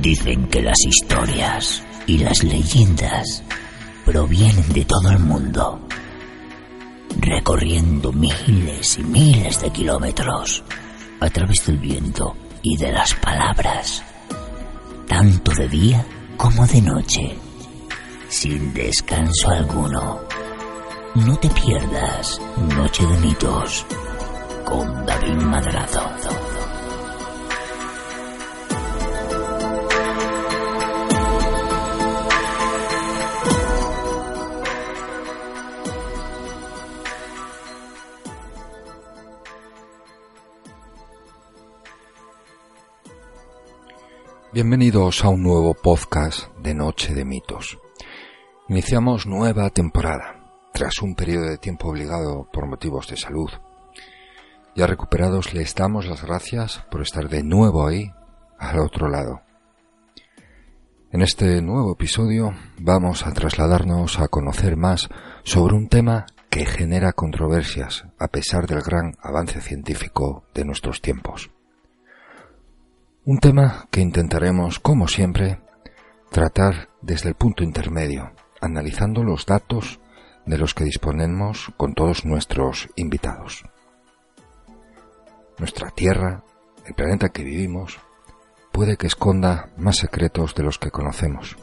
Dicen que las historias y las leyendas provienen de todo el mundo, recorriendo miles y miles de kilómetros a través del viento y de las palabras, tanto de día como de noche, sin descanso alguno. No te pierdas Noche de Mitos con David Madrazo. Bienvenidos a un nuevo podcast de Noche de Mitos. Iniciamos nueva temporada, tras un periodo de tiempo obligado por motivos de salud. Ya recuperados les damos las gracias por estar de nuevo ahí, al otro lado. En este nuevo episodio vamos a trasladarnos a conocer más sobre un tema que genera controversias a pesar del gran avance científico de nuestros tiempos. Un tema que intentaremos, como siempre, tratar desde el punto intermedio, analizando los datos de los que disponemos con todos nuestros invitados. Nuestra Tierra, el planeta que vivimos, puede que esconda más secretos de los que conocemos.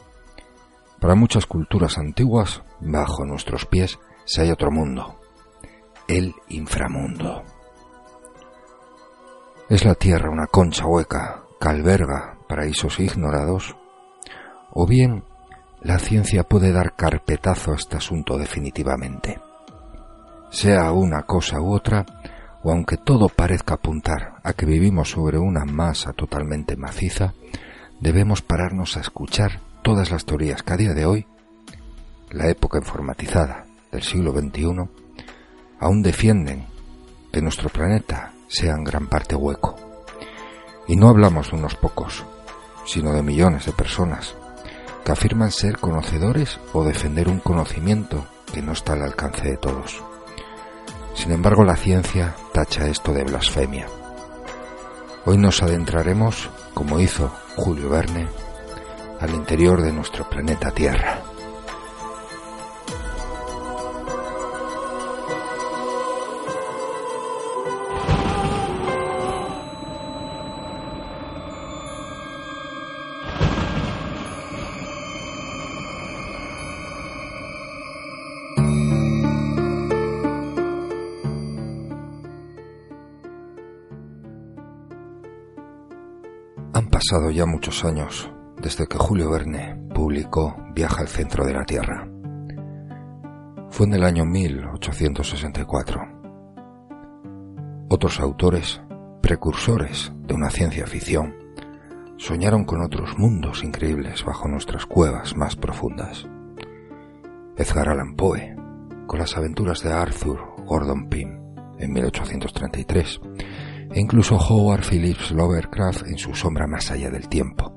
Para muchas culturas antiguas, bajo nuestros pies se hay otro mundo, el inframundo. ¿Es la Tierra una concha hueca alberga paraísos ignorados, o bien la ciencia puede dar carpetazo a este asunto definitivamente. Sea una cosa u otra, o aunque todo parezca apuntar a que vivimos sobre una masa totalmente maciza, debemos pararnos a escuchar todas las teorías que a día de hoy, la época informatizada del siglo XXI, aún defienden que nuestro planeta sea en gran parte hueco. Y no hablamos de unos pocos, sino de millones de personas que afirman ser conocedores o defender un conocimiento que no está al alcance de todos. Sin embargo, la ciencia tacha esto de blasfemia. Hoy nos adentraremos, como hizo Julio Verne, al interior de nuestro planeta Tierra. Pasado ya muchos años desde que Julio Verne publicó Viaja al centro de la Tierra. Fue en el año 1864. Otros autores, precursores de una ciencia ficción, soñaron con otros mundos increíbles bajo nuestras cuevas más profundas. Edgar Allan Poe, con las aventuras de Arthur Gordon Pym en 1833, e incluso Howard Phillips Lovecraft en su sombra más allá del tiempo.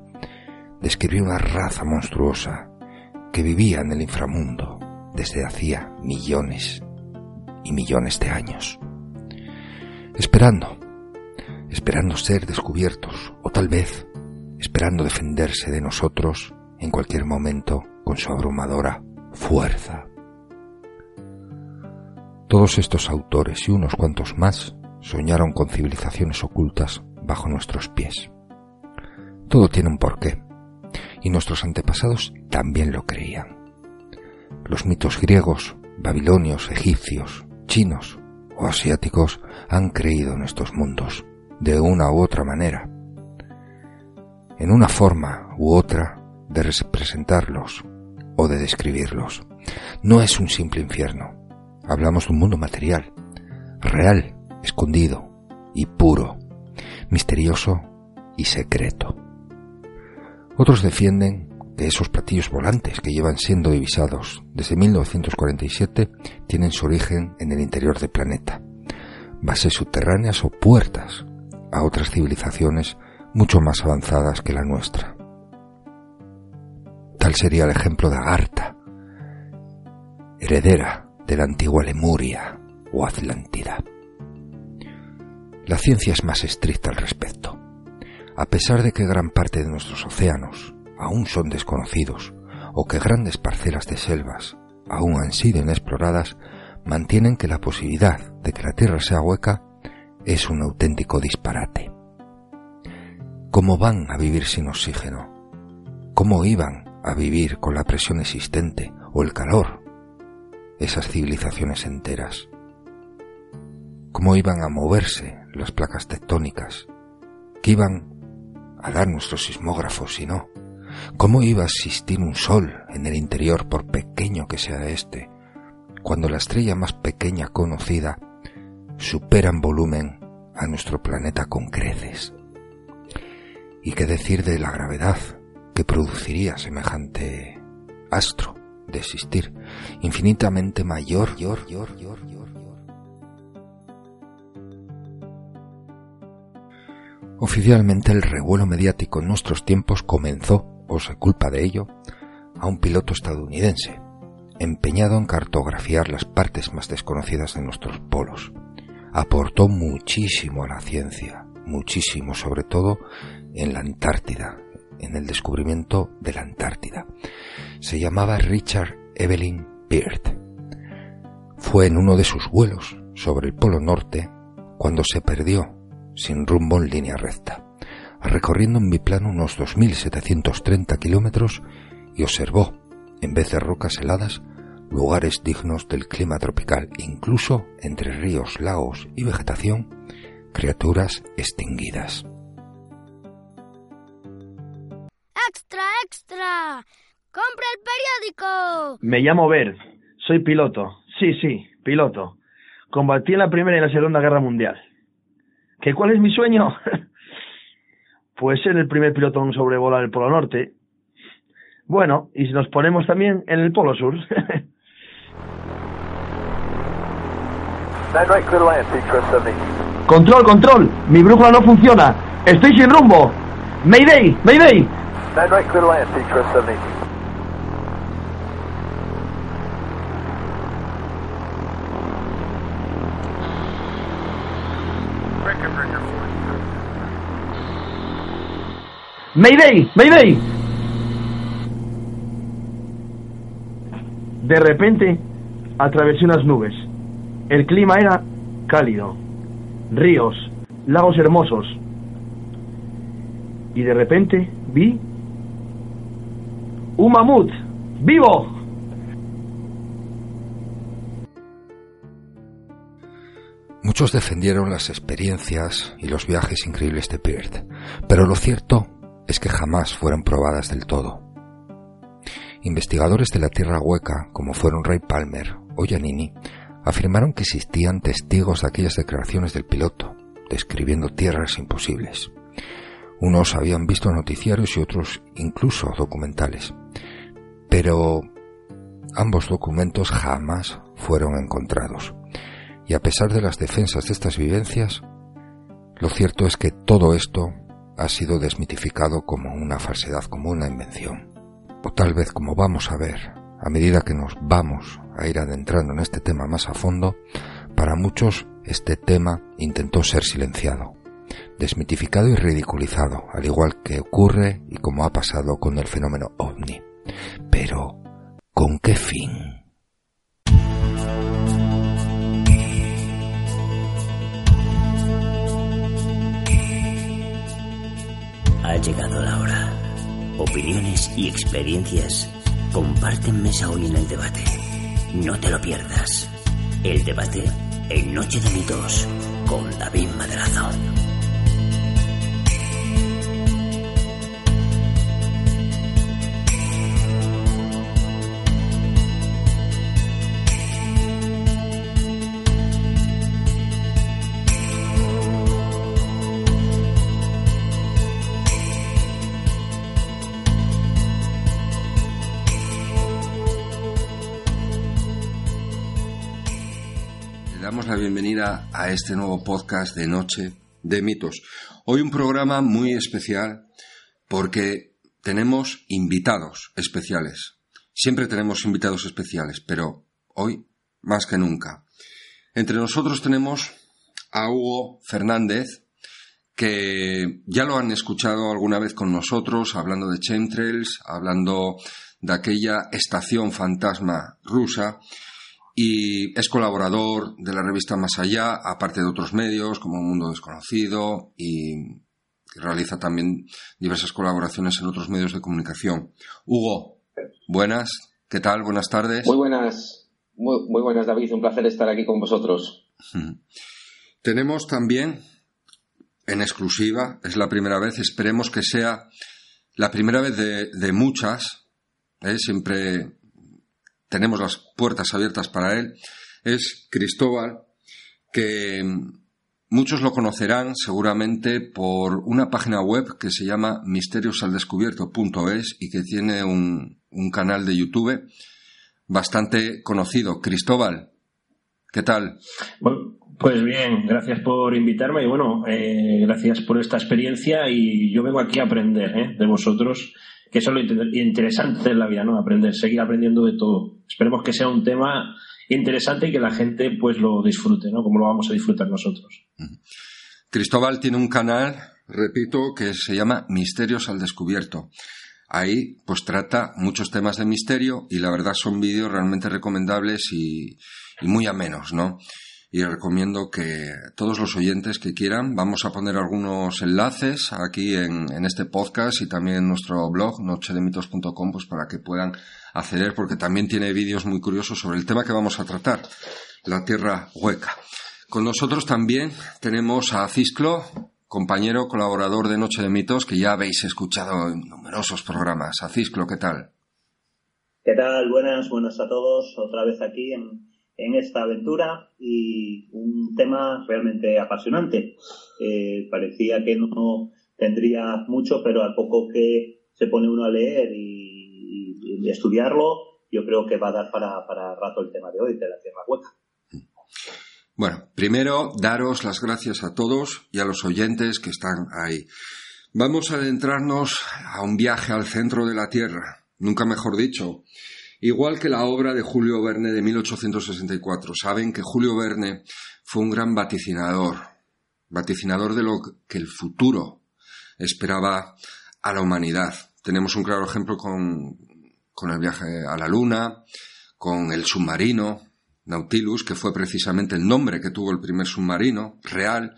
Describió una raza monstruosa que vivía en el inframundo desde hacía millones y millones de años. Esperando, esperando ser descubiertos o tal vez esperando defenderse de nosotros en cualquier momento con su abrumadora fuerza. Todos estos autores y unos cuantos más soñaron con civilizaciones ocultas bajo nuestros pies. Todo tiene un porqué, y nuestros antepasados también lo creían. Los mitos griegos, babilonios, egipcios, chinos o asiáticos han creído en estos mundos, de una u otra manera, en una forma u otra de representarlos o de describirlos. No es un simple infierno. Hablamos de un mundo material, real, escondido, y puro, misterioso y secreto. Otros defienden que esos platillos volantes que llevan siendo divisados desde 1947 tienen su origen en el interior del planeta, bases subterráneas o puertas a otras civilizaciones mucho más avanzadas que la nuestra. Tal sería el ejemplo de Agartha, heredera de la antigua Lemuria o Atlántida. La ciencia es más estricta al respecto. A pesar de que gran parte de nuestros océanos aún son desconocidos o que grandes parcelas de selvas aún han sido inexploradas, mantienen que la posibilidad de que la Tierra sea hueca es un auténtico disparate. ¿Cómo van a vivir sin oxígeno? ¿Cómo iban a vivir con la presión existente o el calor esas civilizaciones enteras? ¿Cómo iban a moverse las placas tectónicas? ¿Qué iban a dar nuestros sismógrafos si no? ¿Cómo iba a existir un sol en el interior por pequeño que sea éste, cuando la estrella más pequeña conocida supera en volumen a nuestro planeta con creces? ¿Y qué decir de la gravedad que produciría semejante astro de existir, infinitamente mayor, yor, yor, yor, Oficialmente el revuelo mediático en nuestros tiempos comenzó, o se culpa de ello, a un piloto estadounidense, empeñado en cartografiar las partes más desconocidas de nuestros polos. Aportó muchísimo a la ciencia, muchísimo sobre todo en la Antártida, en el descubrimiento de la Antártida. Se llamaba Richard Evelyn Peart. Fue en uno de sus vuelos sobre el Polo Norte cuando se perdió sin rumbo en línea recta, recorriendo en biplano unos 2.730 kilómetros y observó, en vez de rocas heladas, lugares dignos del clima tropical, incluso entre ríos, lagos y vegetación, criaturas extinguidas. ¡Extra, extra! ¡Compra el periódico! Me llamo Bert, soy piloto. Sí, sí, piloto. Combatí en la Primera y la Segunda Guerra Mundial. ¿Qué cuál es mi sueño? pues ser el primer piloto en sobrevolar el Polo Norte. Bueno, y si nos ponemos también en el Polo Sur. control, control, mi brújula no funciona. Estoy sin rumbo. Mayday, Mayday. Mayday, Mayday. De repente atravesé unas nubes. El clima era cálido, ríos, lagos hermosos. Y de repente vi un mamut vivo. Muchos defendieron las experiencias y los viajes increíbles de Peart, pero lo cierto es que jamás fueron probadas del todo. Investigadores de la Tierra Hueca, como fueron Ray Palmer o Giannini, afirmaron que existían testigos de aquellas declaraciones del piloto, describiendo tierras imposibles. Unos habían visto noticiarios y otros incluso documentales. Pero ambos documentos jamás fueron encontrados. Y a pesar de las defensas de estas vivencias, lo cierto es que todo esto ha sido desmitificado como una falsedad, como una invención. O tal vez, como vamos a ver, a medida que nos vamos a ir adentrando en este tema más a fondo, para muchos este tema intentó ser silenciado, desmitificado y ridiculizado, al igual que ocurre y como ha pasado con el fenómeno ovni. Pero, ¿con qué fin? Llegado la hora. Opiniones y experiencias comparten mesa hoy en el debate. No te lo pierdas. El debate en Noche de Mitos con David Madrazo. Bienvenida a este nuevo podcast de Noche de Mitos. Hoy un programa muy especial porque tenemos invitados especiales. Siempre tenemos invitados especiales, pero hoy más que nunca. Entre nosotros tenemos a Hugo Fernández, que ya lo han escuchado alguna vez con nosotros, hablando de chemtrails, hablando de aquella estación fantasma rusa, y es colaborador de la revista Más Allá, aparte de otros medios como Mundo Desconocido, y realiza también diversas colaboraciones en otros medios de comunicación. Hugo, buenas, ¿qué tal? Buenas tardes. Muy buenas, muy, muy buenas David, un placer estar aquí con vosotros. Tenemos también en exclusiva, es la primera vez, esperemos que sea la primera vez de, muchas, ¿eh? siempre tenemos las puertas abiertas para él, es Cristóbal, que muchos lo conocerán seguramente por una página web que se llama misteriosaldescubierto.es y que tiene un, canal de YouTube bastante conocido. Cristóbal, ¿qué tal? Bueno, pues bien, gracias por invitarme y bueno, eh, gracias por esta experiencia y yo vengo aquí a aprender ¿eh? de vosotros, que eso es lo interesante de la vida, ¿no? Aprender, seguir aprendiendo de todo. Esperemos que sea un tema interesante y que la gente pues lo disfrute, ¿no? Como lo vamos a disfrutar nosotros. Cristóbal tiene un canal, repito, que se llama Misterios al Descubierto. Ahí pues trata muchos temas de misterio y la verdad son vídeos realmente recomendables y, y muy amenos, ¿no? y recomiendo que todos los oyentes que quieran, vamos a poner algunos enlaces aquí en, este podcast y también en nuestro blog, nochedemitos.com, pues para que puedan acceder, porque también tiene vídeos muy curiosos sobre el tema que vamos a tratar, la tierra hueca. Con nosotros también tenemos a Cisclo, compañero colaborador de Noche de Mitos, que ya habéis escuchado en numerosos programas. A Cisclo, ¿qué tal? ¿Qué tal? Buenas, buenas a todos. Otra vez aquí en, en esta aventura y un tema realmente apasionante. Eh, parecía que no tendría mucho, pero al poco que se pone uno a leer y, estudiarlo, yo creo que va a dar para, para rato el tema de hoy, de la Tierra Hueca. Bueno, primero daros las gracias a todos y a los oyentes que están ahí. Vamos a adentrarnos a un viaje al centro de la Tierra, nunca mejor dicho, Igual que la obra de Julio Verne de 1864. Saben que Julio Verne fue un gran vaticinador, vaticinador de lo que el futuro esperaba a la humanidad. Tenemos un claro ejemplo con, con el viaje a la Luna, con el submarino, Nautilus, que fue precisamente el nombre que tuvo el primer submarino real.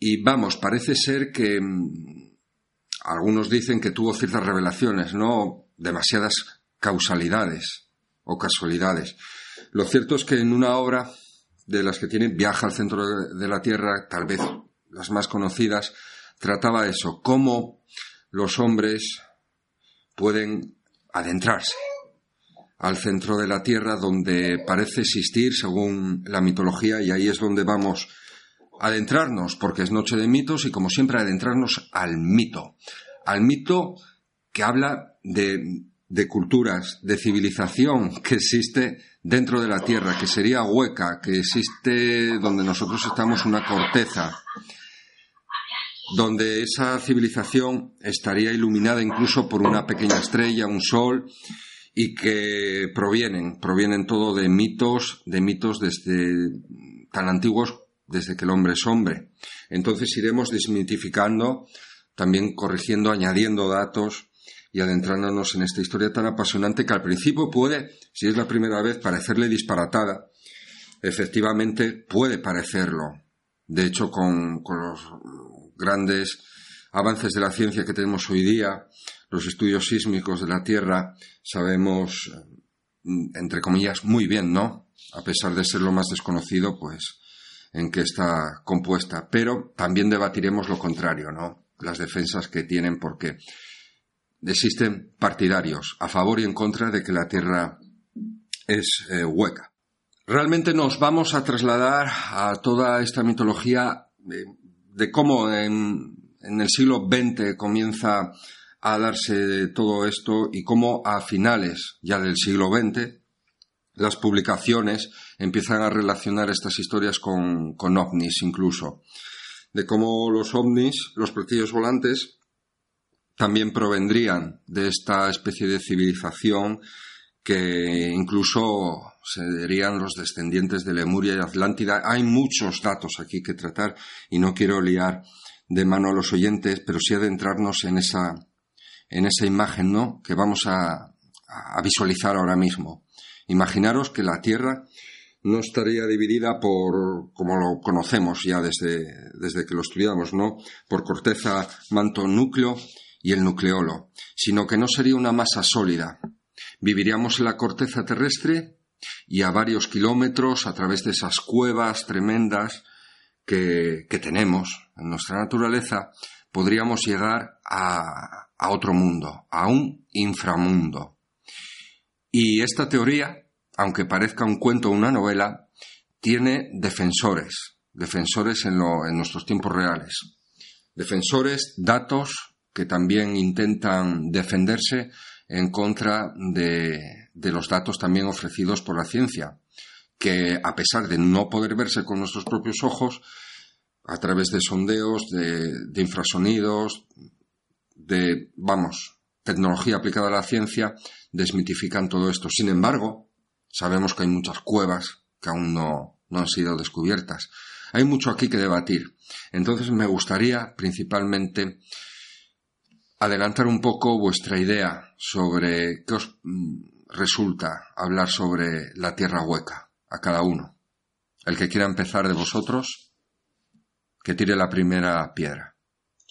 Y vamos, parece ser que mm, algunos dicen que tuvo ciertas revelaciones, no demasiadas causalidades o casualidades. Lo cierto es que en una obra de las que tiene Viaja al centro de la Tierra, tal vez las más conocidas, trataba eso, cómo los hombres pueden adentrarse al centro de la Tierra donde parece existir según la mitología y ahí es donde vamos a adentrarnos porque es noche de mitos y como siempre adentrarnos al mito, al mito que habla de de culturas, de civilización que existe dentro de la Tierra, que sería hueca, que existe donde nosotros estamos una corteza, donde esa civilización estaría iluminada incluso por una pequeña estrella, un sol, y que provienen, provienen todo de mitos, de mitos desde tan antiguos desde que el hombre es hombre. Entonces iremos desmitificando, también corrigiendo, añadiendo datos, y adentrándonos en esta historia tan apasionante que al principio puede, si es la primera vez, parecerle disparatada. Efectivamente puede parecerlo. De hecho, con, los grandes avances de la ciencia que tenemos hoy día, los estudios sísmicos de la Tierra, sabemos, mm, entre comillas, muy bien, ¿no? A pesar de ser lo más desconocido, pues, en qué está compuesta. Pero también debatiremos lo contrario, ¿no? Las defensas que tienen, porque existen partidarios a favor y en contra de que la Tierra es eh, hueca. Realmente nos vamos a trasladar a toda esta mitología de, cómo en, el siglo XX comienza a darse todo esto y cómo a finales ya del siglo XX las publicaciones empiezan a relacionar estas historias con, con ovnis incluso, de cómo los ovnis, los platillos volantes, también provendrían de esta especie de civilización que incluso serían los descendientes de Lemuria y Atlántida. Hay muchos datos aquí que tratar y no quiero liar de mano a los oyentes, pero sí adentrarnos en esa, en esa imagen, ¿no? Que vamos a, a visualizar ahora mismo. Imaginaros que la Tierra no estaría dividida por, como lo conocemos ya desde, desde que lo estudiamos, ¿no? Por corteza, manto, núcleo y el nucleolo, sino que no sería una masa sólida. Viviríamos en la corteza terrestre y a varios kilómetros, a través de esas cuevas tremendas que, que tenemos en nuestra naturaleza, podríamos llegar a, a otro mundo, a un inframundo. Y esta teoría, aunque parezca un cuento o una novela, tiene defensores, defensores en, lo, en nuestros tiempos reales. Defensores, datos, que también intentan defenderse en contra de, los datos también ofrecidos por la ciencia, que a pesar de no poder verse con nuestros propios ojos, a través de sondeos, de, de infrasonidos, de, vamos, tecnología aplicada a la ciencia, desmitifican todo esto. Sin embargo, sabemos que hay muchas cuevas que aún no, no han sido descubiertas. Hay mucho aquí que debatir. Entonces me gustaría principalmente adelantar un poco vuestra idea sobre qué os mm, resulta hablar sobre la tierra hueca a cada uno. El que quiera empezar de vosotros, que tire la primera piedra.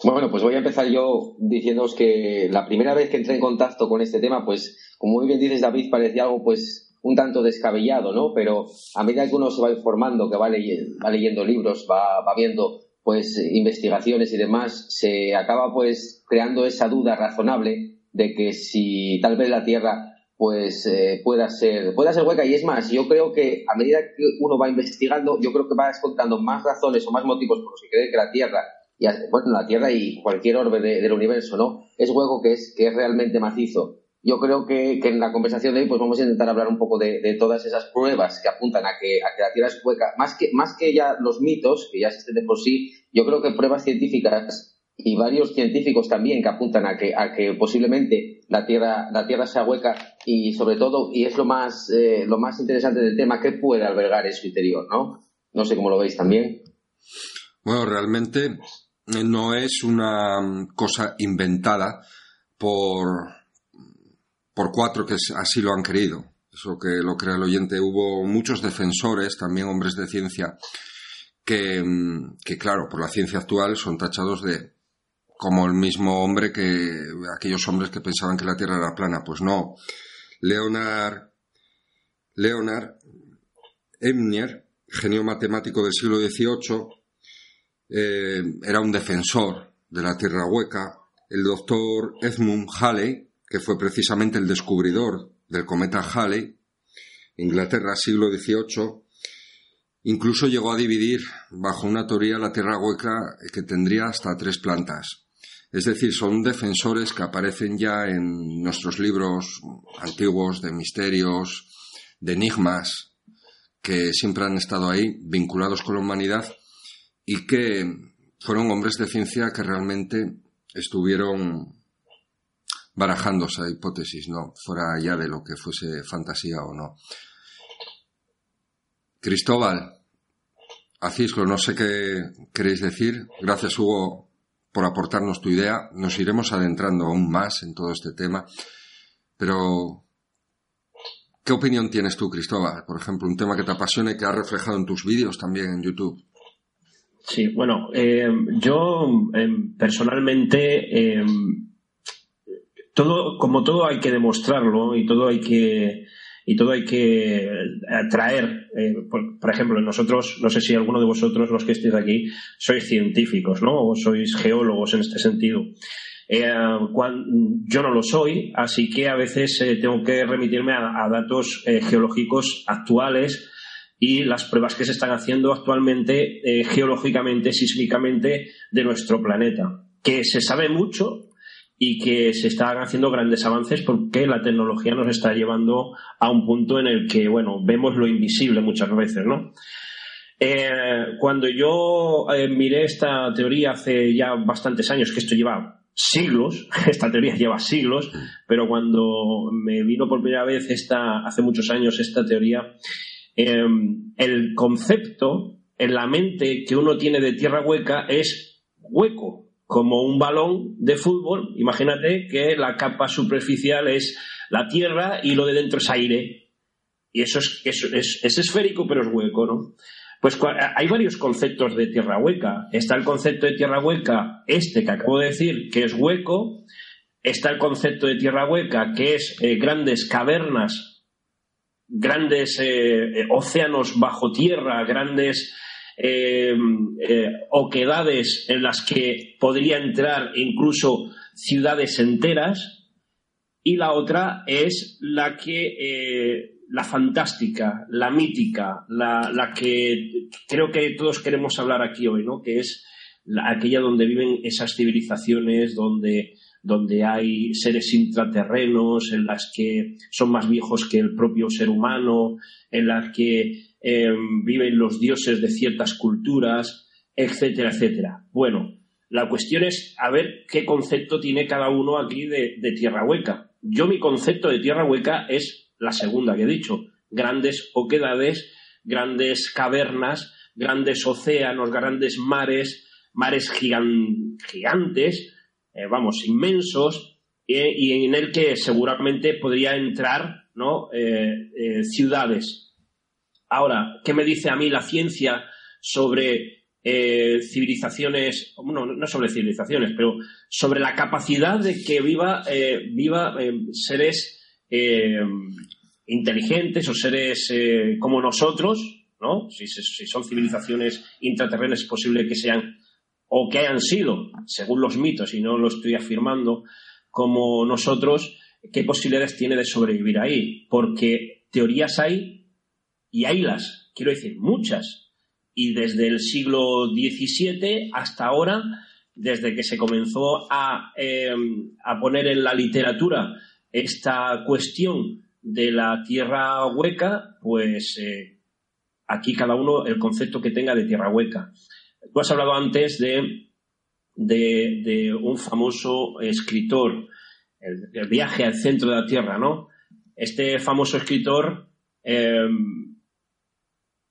Bueno, pues voy a empezar yo diciéndoos que la primera vez que entré en contacto con este tema, pues, como muy bien dices David, parecía algo pues un tanto descabellado, ¿no? Pero a medida que uno se va informando, que va, leyendo, va leyendo libros, va, va viendo pues investigaciones y demás, se acaba pues creando esa duda razonable de que si tal vez la Tierra pues eh, pueda ser pueda ser hueca. Y es más yo creo que a medida que uno va investigando yo creo que va encontrando más razones o más motivos por los que cree que la Tierra y bueno la Tierra y cualquier orbe de, del universo no es hueco que es que es realmente macizo yo creo que, en la conversación de hoy pues vamos a intentar hablar un poco de, todas esas pruebas que apuntan a que, a que la Tierra es hueca, más que, más que ya los mitos, que ya existen de por sí, yo creo que pruebas científicas y varios científicos también que apuntan a que, a que posiblemente la Tierra, la Tierra sea hueca y sobre todo, y es lo más, eh, lo más interesante del tema, que puede albergar en su interior, ¿no? No sé cómo lo veis también. Bueno, realmente no es una cosa inventada por por cuatro que así lo han querido. Eso que lo crea el oyente. Hubo muchos defensores, también hombres de ciencia, que, que claro, por la ciencia actual son tachados de como el mismo hombre que aquellos hombres que pensaban que la Tierra era plana. Pues no. Leonard, Leonard Emnier, genio matemático del siglo XVIII, eh, era un defensor de la Tierra hueca. El doctor Edmund Halley, que fue precisamente el descubridor del cometa Halley, Inglaterra, siglo XVIII, incluso llegó a dividir bajo una teoría la Tierra hueca que tendría hasta tres plantas. Es decir, son defensores que aparecen ya en nuestros libros antiguos de misterios, de enigmas, que siempre han estado ahí, vinculados con la humanidad, y que fueron hombres de ciencia que realmente estuvieron barajando esa hipótesis, ¿no? Fuera ya de lo que fuese fantasía o no. Cristóbal, Acislo, no sé qué queréis decir. Gracias, Hugo, por aportarnos tu idea. Nos iremos adentrando aún más en todo este tema. Pero, ¿qué opinión tienes tú, Cristóbal? Por ejemplo, un tema que te apasiona y que has reflejado en tus vídeos también en YouTube. Sí, bueno, eh, yo eh, personalmente eh, todo, como todo hay que demostrarlo y todo hay que, y todo hay que atraer. Eh, por, ejemplo, nosotros, no sé si alguno de vosotros, los que estéis aquí, sois científicos, ¿no? O sois geólogos en este sentido. Eh, yo no lo soy, así que a veces eh, tengo que remitirme a, datos eh, geológicos actuales y las pruebas que se están haciendo actualmente eh, geológicamente, sísmicamente de nuestro planeta. Que se sabe mucho, y que se están haciendo grandes avances porque la tecnología nos está llevando a un punto en el que, bueno, vemos lo invisible muchas veces, ¿no? Eh, cuando yo eh, miré esta teoría hace ya bastantes años, que esto lleva siglos, esta teoría lleva siglos, pero cuando me vino por primera vez esta, hace muchos años esta teoría, em, el concepto en la mente que uno tiene de tierra hueca es hueco, como un balón de fútbol. Imagínate que la capa superficial es la tierra y lo de dentro es aire. Y eso es, es esférico, pero es hueco, ¿no? Pues hay varios conceptos de tierra hueca. Está el concepto de tierra hueca, este que acabo de decir, que es hueco. Está el concepto de tierra hueca, que es eh, grandes cavernas, grandes eh, eh, océanos bajo tierra, grandes oquedades en las que podría entrar incluso ciudades enteras. Y la otra es la que la fantástica, la mítica, la, que creo que todos queremos hablar aquí hoy, ¿no? Que es aquella donde viven esas civilizaciones, donde, donde hay seres intraterrenos, en las que son más viejos que el propio ser humano, en las que em, viven los dioses de ciertas culturas, etcétera, etcétera. Bueno, la cuestión es a ver qué concepto tiene cada uno aquí de, tierra hueca. Yo mi concepto de tierra hueca es la segunda que he dicho, grandes oquedades, grandes cavernas, grandes océanos, grandes mares, mares gigantes, eh, vamos, inmensos, eh, y en el que seguramente podría entrar ¿no? Eh, ciudades. Ahora, ¿qué me dice a mí la ciencia sobre civilizaciones, no, no sobre civilizaciones, pero sobre la capacidad de que viva, viva seres inteligentes o seres eh, como nosotros, ¿no? Si, son civilizaciones intraterrenas es posible que sean o que hayan sido, según los mitos, y no lo estoy afirmando, como nosotros, ¿qué posibilidades tiene de sobrevivir ahí? Porque teorías hay y haylas, quiero decir, muchas. Y desde el siglo XVII hasta ahora, desde que se comenzó a, eh, a poner en la literatura esta cuestión de la tierra hueca, pues eh, aquí cada uno el concepto que tenga de tierra hueca. Tú has hablado antes de, de, un famoso escritor, el, viaje al centro de la tierra, ¿no? Este famoso escritor em,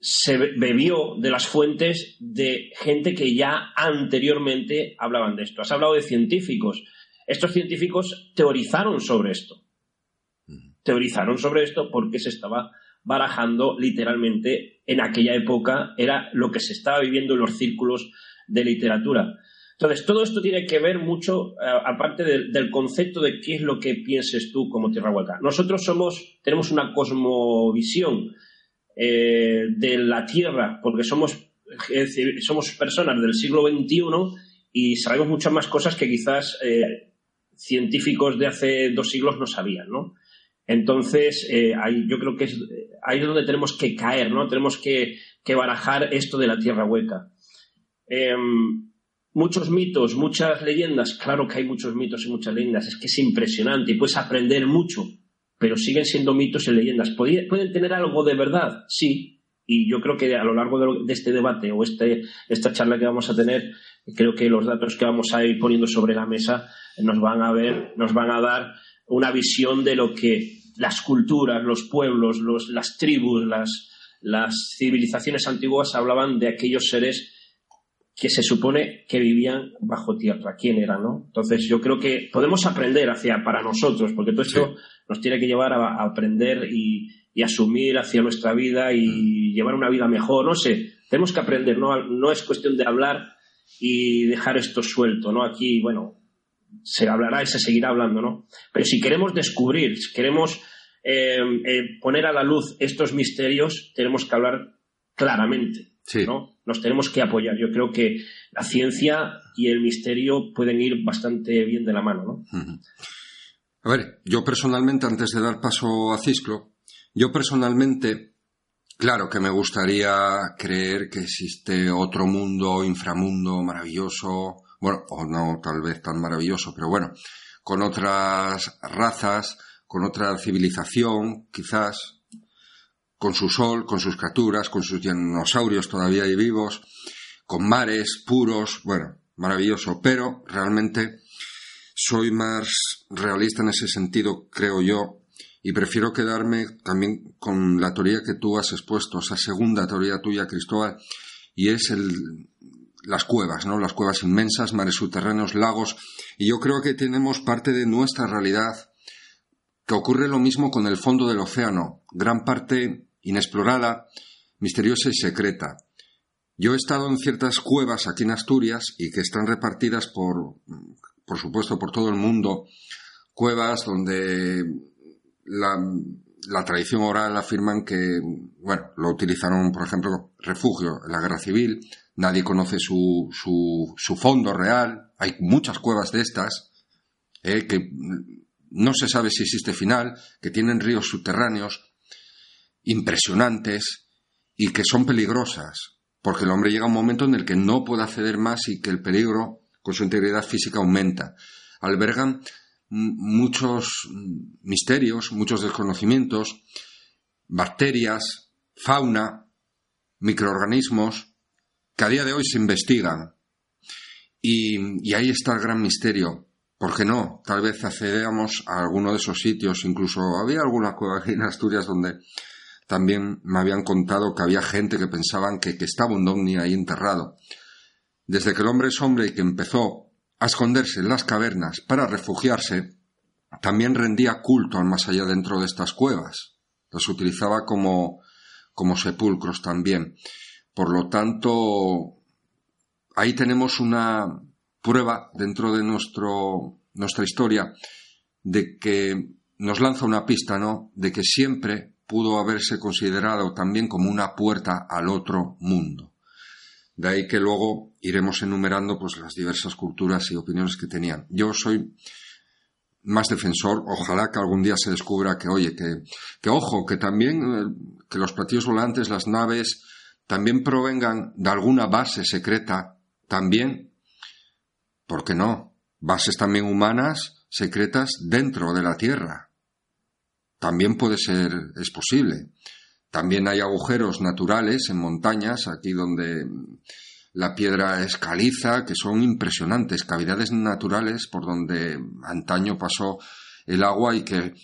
se bebió de las fuentes de gente que ya anteriormente hablaban de esto. Has hablado de científicos. Estos científicos teorizaron sobre esto teorizaron sobre esto porque se estaba barajando literalmente en aquella época, era lo que se estaba viviendo en los círculos de literatura. Entonces, todo esto tiene que ver mucho, eh, aparte del concepto de qué es lo que pienses tú como tierra hueca. Nosotros somos, tenemos una cosmovisión eh, de la Tierra, porque somos, somos personas del siglo XXI y sabemos muchas más cosas que quizás eh, científicos de hace dos siglos no sabían, ¿no? Entonces, eh, yo creo que es ahí es donde tenemos que caer, ¿no? Tenemos que, barajar esto de la tierra hueca. Em, muchos mitos, muchas leyendas, claro que hay muchos mitos y muchas leyendas, es que es impresionante y puedes aprender mucho, pero siguen siendo mitos y leyendas. ¿Pueden tener algo de verdad? Sí, y yo creo que a lo largo de, este debate o este, esta charla que vamos a tener, creo que los datos que vamos a ir poniendo sobre la mesa nos van a ver, nos van a dar una visión de lo que las culturas, los pueblos, las tribus, las, las civilizaciones antiguas hablaban de aquellos seres que se supone que vivían bajo tierra. ¿Quién era, no? Entonces yo creo que podemos aprender hacia para nosotros, porque todo esto nos tiene que llevar a, aprender y, asumir hacia nuestra vida y llevar una vida mejor. No sé, tenemos que aprender, no, no es cuestión de hablar y dejar esto suelto, ¿no? Aquí, bueno, se hablará y se seguirá hablando, ¿no? Pero si queremos descubrir, si queremos eh, eh, poner a la luz estos misterios, tenemos que hablar claramente, ¿no? Nos tenemos que apoyar. Yo creo que la ciencia y el misterio pueden ir bastante bien de la mano, ¿no? A ver, yo personalmente, antes de dar paso a Cisclo, yo personalmente, claro que me gustaría creer que existe otro mundo, inframundo maravilloso, bueno, o no tal vez tan maravilloso, pero bueno, con otras razas, con otra civilización, quizás, con su sol, con sus criaturas, con sus dinosaurios todavía ahí vivos, con mares puros, bueno, maravilloso, pero realmente soy más realista en ese sentido, creo yo, y prefiero quedarme también con la teoría que tú has expuesto, esa segunda teoría tuya, Cristóbal, y es las cuevas, ¿no? Las cuevas inmensas, mares subterráneos, lagos, y yo creo que tenemos parte de nuestra realidad que ocurre lo mismo con el fondo del océano, gran parte inexplorada, misteriosa y secreta. Yo he estado en ciertas cuevas aquí en Asturias y que están repartidas por, por supuesto, por todo el mundo, cuevas donde la, tradición oral afirman que, bueno, lo utilizaron, por ejemplo, refugio en la guerra civil, nadie conoce su, su, su fondo real, hay muchas cuevas de estas, eh, que no se sabe si existe final, que tienen ríos subterráneos impresionantes y que son peligrosas, porque el hombre llega a un momento en el que no puede acceder más y que el peligro con su integridad física aumenta. Albergan muchos misterios, muchos desconocimientos, bacterias, fauna, microorganismos que a día de hoy se investigan. Y, ahí está el gran misterio. ¿Por qué no? Tal vez accedamos a alguno de esos sitios. Incluso había alguna cueva en Asturias donde también me habían contado que había gente que pensaban que, que estaba un ovni ahí enterrado. Desde que el hombre es hombre y que empezó a esconderse en las cavernas para refugiarse, también rendía culto al más allá dentro de estas cuevas. Las utilizaba como, como sepulcros también. Por lo tanto, ahí tenemos una prueba dentro de nuestro, nuestra historia de que nos lanza una pista, ¿no? De que siempre pudo haberse considerado también como una puerta al otro mundo. De ahí que luego iremos enumerando pues las diversas culturas y opiniones que tenían. Yo soy más defensor, ojalá que algún día se descubra que, oye, que, que ojo, que también eh, que los platillos volantes, las naves, también provengan de alguna base secreta, también, ¿por qué no? Bases también humanas, secretas dentro de la Tierra. También puede ser, es posible. También hay agujeros naturales en montañas, aquí donde la piedra es caliza, que son impresionantes, cavidades naturales por donde antaño pasó el agua y que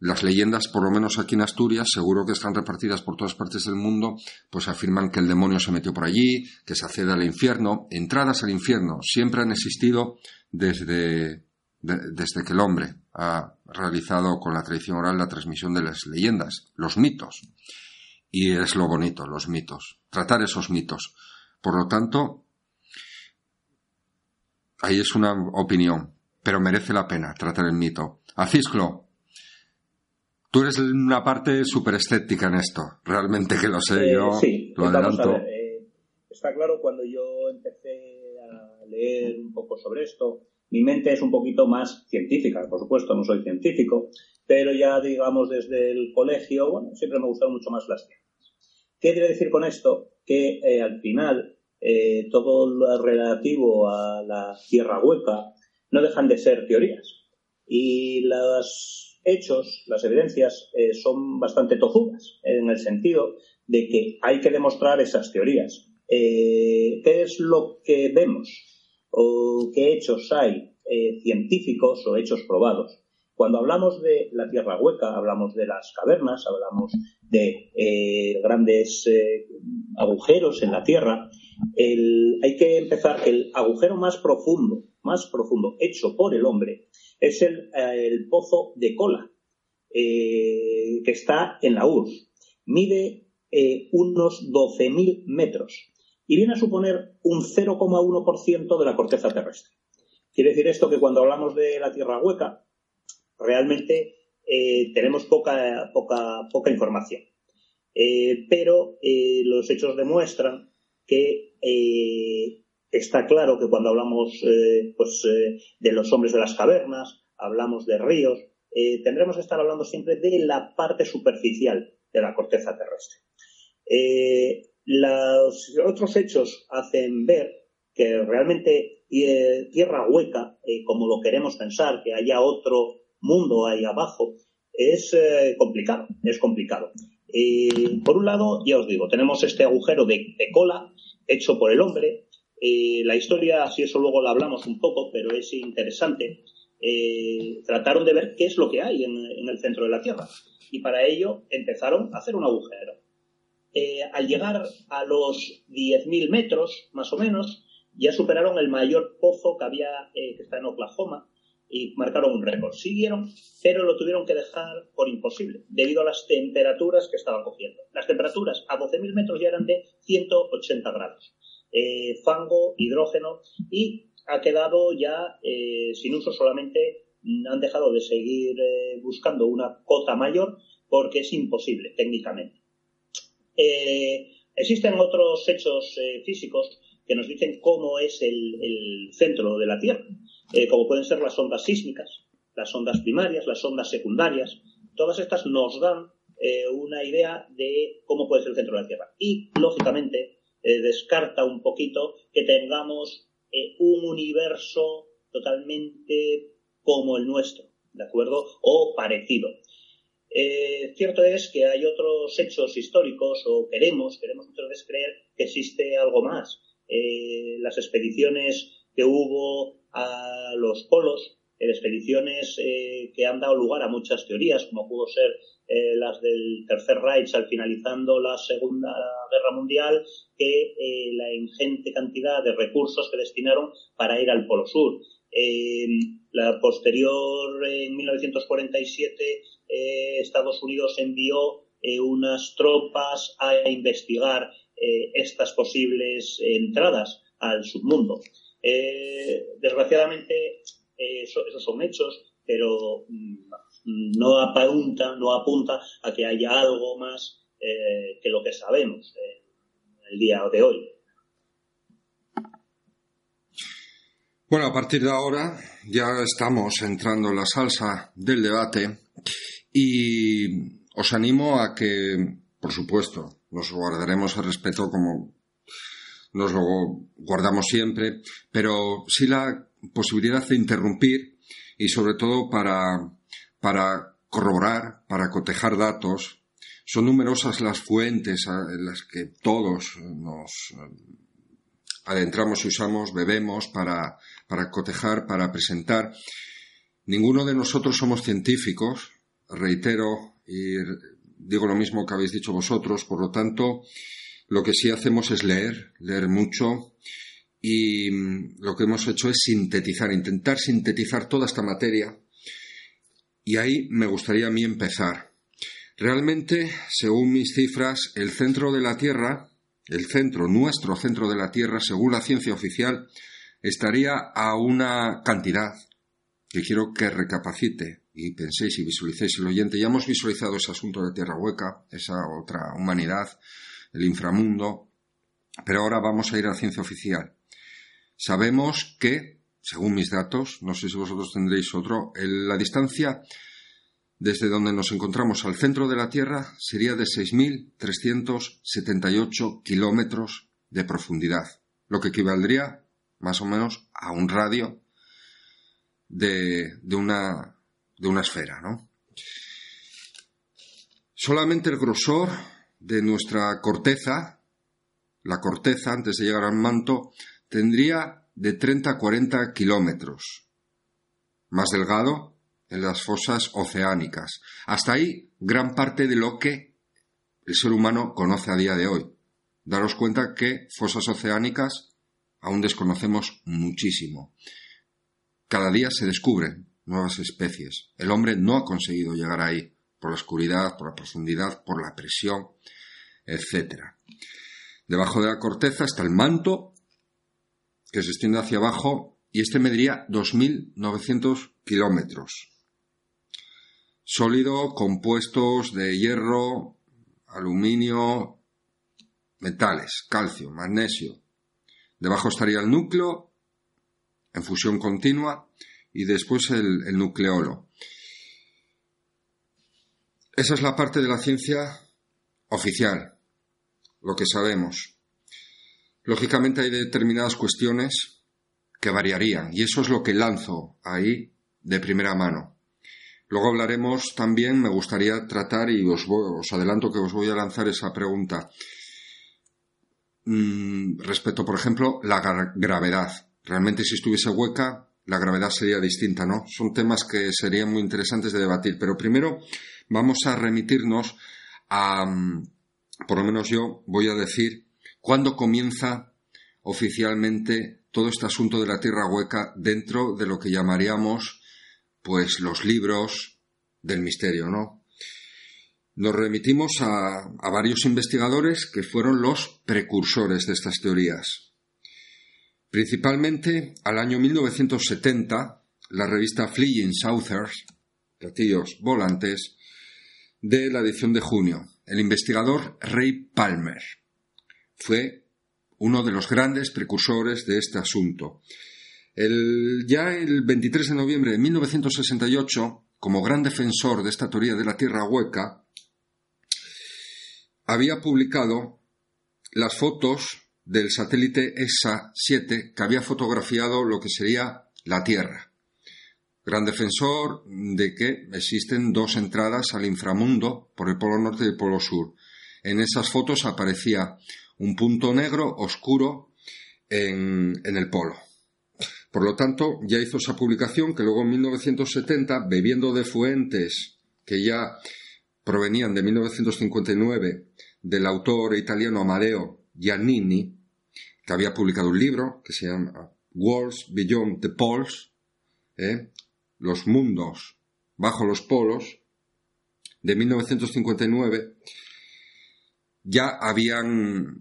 las leyendas, por lo menos aquí en Asturias, seguro que están repartidas por todas partes del mundo, pues afirman que el demonio se metió por allí, que se accede al infierno. Entradas al infierno siempre han existido desde, desde que el hombre ha realizado con la tradición oral la transmisión de las leyendas, los mitos. Y es lo bonito, los mitos, tratar esos mitos. Por lo tanto, ahí es una opinión, pero merece la pena tratar el mito. Acisclo, tú eres una parte súper escéptica en esto, realmente que lo sé, yo eh, sí, lo adelanto. Eh, está claro, cuando yo empecé a leer un poco sobre esto, mi mente es un poquito más científica, por supuesto, no soy científico, pero ya digamos desde el colegio, bueno, siempre me gustaron mucho más las ciencias. ¿Qué quiere decir con esto? Que eh, al final eh, todo lo relativo a la tierra hueca no dejan de ser teorías. Y los hechos, las evidencias, eh, son bastante tozudas, en el sentido de que hay que demostrar esas teorías. ¿Qué es lo que vemos? O qué hechos hay eh, científicos o hechos probados. Cuando hablamos de la tierra hueca, hablamos de las cavernas, hablamos de eh, grandes eh, agujeros en la tierra. hay que empezar el agujero más profundo, más profundo, hecho por el hombre, es el, pozo de cola, que está en la URSS. Mide unos 12.000 metros y viene a suponer un 0,1% de la corteza terrestre. Quiere decir esto que cuando hablamos de la Tierra hueca, realmente eh, tenemos poca, poca, poca información. Eh, pero eh, los hechos demuestran que está claro que cuando hablamos pues, de los hombres de las cavernas, hablamos de ríos, tendremos que estar hablando siempre de la parte superficial de la corteza terrestre. Los otros hechos hacen ver que realmente eh, tierra hueca, eh, como lo queremos pensar, que haya otro mundo ahí abajo, es eh, complicado, es complicado. por un lado, ya os digo, tenemos este agujero de, cola hecho por el hombre. la historia, si eso luego la hablamos un poco, pero es interesante. trataron de ver qué es lo que hay en el centro de la Tierra y para ello empezaron a hacer un agujero. Eh, al llegar a los 10.000 metros, más o menos, ya superaron el mayor pozo que había, eh, que está en Oklahoma, y marcaron un récord. Siguieron, pero lo tuvieron que dejar por imposible, debido a las temperaturas que estaban cogiendo. Las temperaturas a 12.000 metros ya eran de 180 grados. Eh, fango, hidrógeno, y ha quedado ya sin uso solamente han dejado de seguir buscando una cota mayor porque es imposible técnicamente. Eh, existen otros hechos eh, físicos que nos dicen cómo es el, centro de la Tierra, como pueden ser las ondas sísmicas, las ondas primarias, las ondas secundarias. Todas estas nos dan una idea de cómo puede ser el centro de la Tierra. Y, lógicamente, descarta un poquito que tengamos un universo totalmente como el nuestro, ¿de acuerdo? O parecido. Eh, cierto es que hay otros hechos históricos, o queremos, queremos muchas veces creer que existe algo más. Eh, las expediciones que hubo a los polos, eh, expediciones que han dado lugar a muchas teorías, como pudo ser las del Tercer Reich al finalizando la Segunda Guerra Mundial, que la ingente cantidad de recursos que destinaron para ir al Polo Sur. La posterior, en 1947, eh, Estados Unidos envió eh, unas tropas a investigar eh, estas posibles entradas al submundo. desgraciadamente, esos son hechos, pero mm, no apunta, no apunta a que haya algo más que lo que sabemos el día de hoy. Bueno, a partir de ahora ya estamos entrando en la salsa del debate y os animo a que, por supuesto, nos guardaremos el respeto como nos lo guardamos siempre, pero sí la posibilidad de interrumpir y sobre todo para, para corroborar, para cotejar datos. Son numerosas las fuentes en las que todos nos adentramos y usamos, bebemos para para cotejar, para presentar. Ninguno de nosotros somos científicos, reitero y digo lo mismo que habéis dicho vosotros, por lo tanto, lo que sí hacemos es leer, leer mucho y mm, lo que hemos hecho es sintetizar, intentar sintetizar toda esta materia y ahí me gustaría a mí empezar. Realmente, según mis cifras, el centro de la Tierra, el centro, nuestro centro de la Tierra, según la ciencia oficial, estaría a una cantidad que quiero que recapacite y penséis y visualicéis el oyente. Ya hemos visualizado ese asunto de Tierra Hueca, esa otra humanidad, el inframundo, pero ahora vamos a ir a la ciencia oficial. Sabemos que, según mis datos, no sé si vosotros tendréis otro, la distancia desde donde nos encontramos al centro de la Tierra sería de 6.378 kilómetros de profundidad, lo que equivaldría más o menos a un radio de, una, de una esfera, ¿no? Solamente el grosor de nuestra corteza, la corteza antes de llegar al manto, tendría de 30 a 40 kilómetros. Más delgado en las fosas oceánicas. Hasta ahí gran parte de lo que el ser humano conoce a día de hoy. Daros cuenta que fosas oceánicas aún desconocemos muchísimo. Cada día se descubren nuevas especies. El hombre no ha conseguido llegar ahí por la oscuridad, por la profundidad, por la presión, etc. Debajo de la corteza está el manto, que se extiende hacia abajo, y este mediría 2.900 kilómetros. Sólido, compuestos de hierro, aluminio, metales, calcio, magnesio, Debajo estaría el núcleo en fusión continua y después el, nucleolo. Esa es la parte de la ciencia oficial, lo que sabemos. Lógicamente hay determinadas cuestiones que variarían y eso es lo que lanzo ahí de primera mano. Luego hablaremos también, me gustaría tratar y os, os adelanto que os voy a lanzar esa pregunta mm, respecto, por ejemplo, la gravedad. Realmente si estuviese hueca, la gravedad sería distinta, ¿no? Son temas que serían muy interesantes de debatir, pero primero vamos a remitirnos a, mm, por lo menos yo voy a decir, cuándo comienza oficialmente todo este asunto de la tierra hueca dentro de lo que llamaríamos pues los libros del misterio, ¿no? Nos remitimos a, varios investigadores que fueron los precursores de estas teorías. Principalmente al año 1970, la revista Fleeing Southers, platillos volantes, de la edición de junio, el investigador Ray Palmer fue uno de los grandes precursores de este asunto. Ya el 23 de noviembre de 1968, como gran defensor de esta teoría de la Tierra hueca, había publicado las fotos del satélite ESA-7 que había fotografiado lo que sería la Tierra. Gran defensor de que existen dos entradas al inframundo por el polo norte y el polo sur. En esas fotos aparecía un punto negro oscuro en el polo. Por lo tanto, ya hizo esa publicación que luego en 1970, bebiendo de fuentes que ya provenían de 1959 del autor italiano Amadeo Giannini, que había publicado un libro que se llama Worlds Beyond the Poles, ¿eh? Los mundos bajo los polos, de 1959, ya habían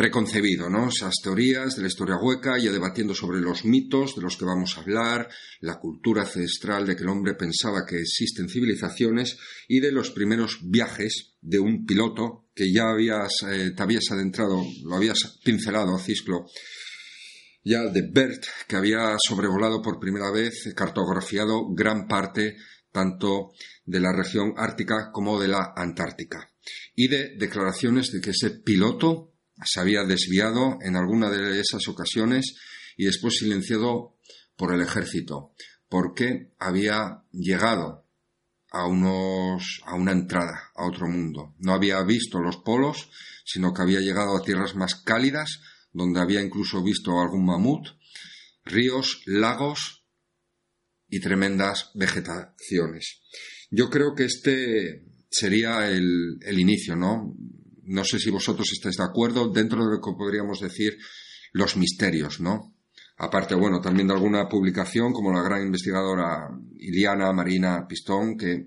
preconcebido, ¿no? Esas teorías de la historia hueca, ya debatiendo sobre los mitos de los que vamos a hablar, la cultura ancestral de que el hombre pensaba que existen civilizaciones y de los primeros viajes de un piloto que ya habías, eh, te habías adentrado, lo habías pincelado, Cisclo, ya de Bert, que había sobrevolado por primera vez, cartografiado gran parte tanto de la región ártica como de la antártica. Y de declaraciones de que ese piloto se había desviado en alguna de esas ocasiones y después silenciado por el ejército, porque había llegado a unos a una entrada a otro mundo. No había visto los polos, sino que había llegado a tierras más cálidas, donde había incluso visto algún mamut, ríos, lagos y tremendas vegetaciones. Yo creo que este sería el, el inicio, ¿no? No sé si vosotros estáis de acuerdo, dentro de lo que podríamos decir los misterios, ¿no? Aparte, bueno, también de alguna publicación como la gran investigadora Iliana Marina Pistón, que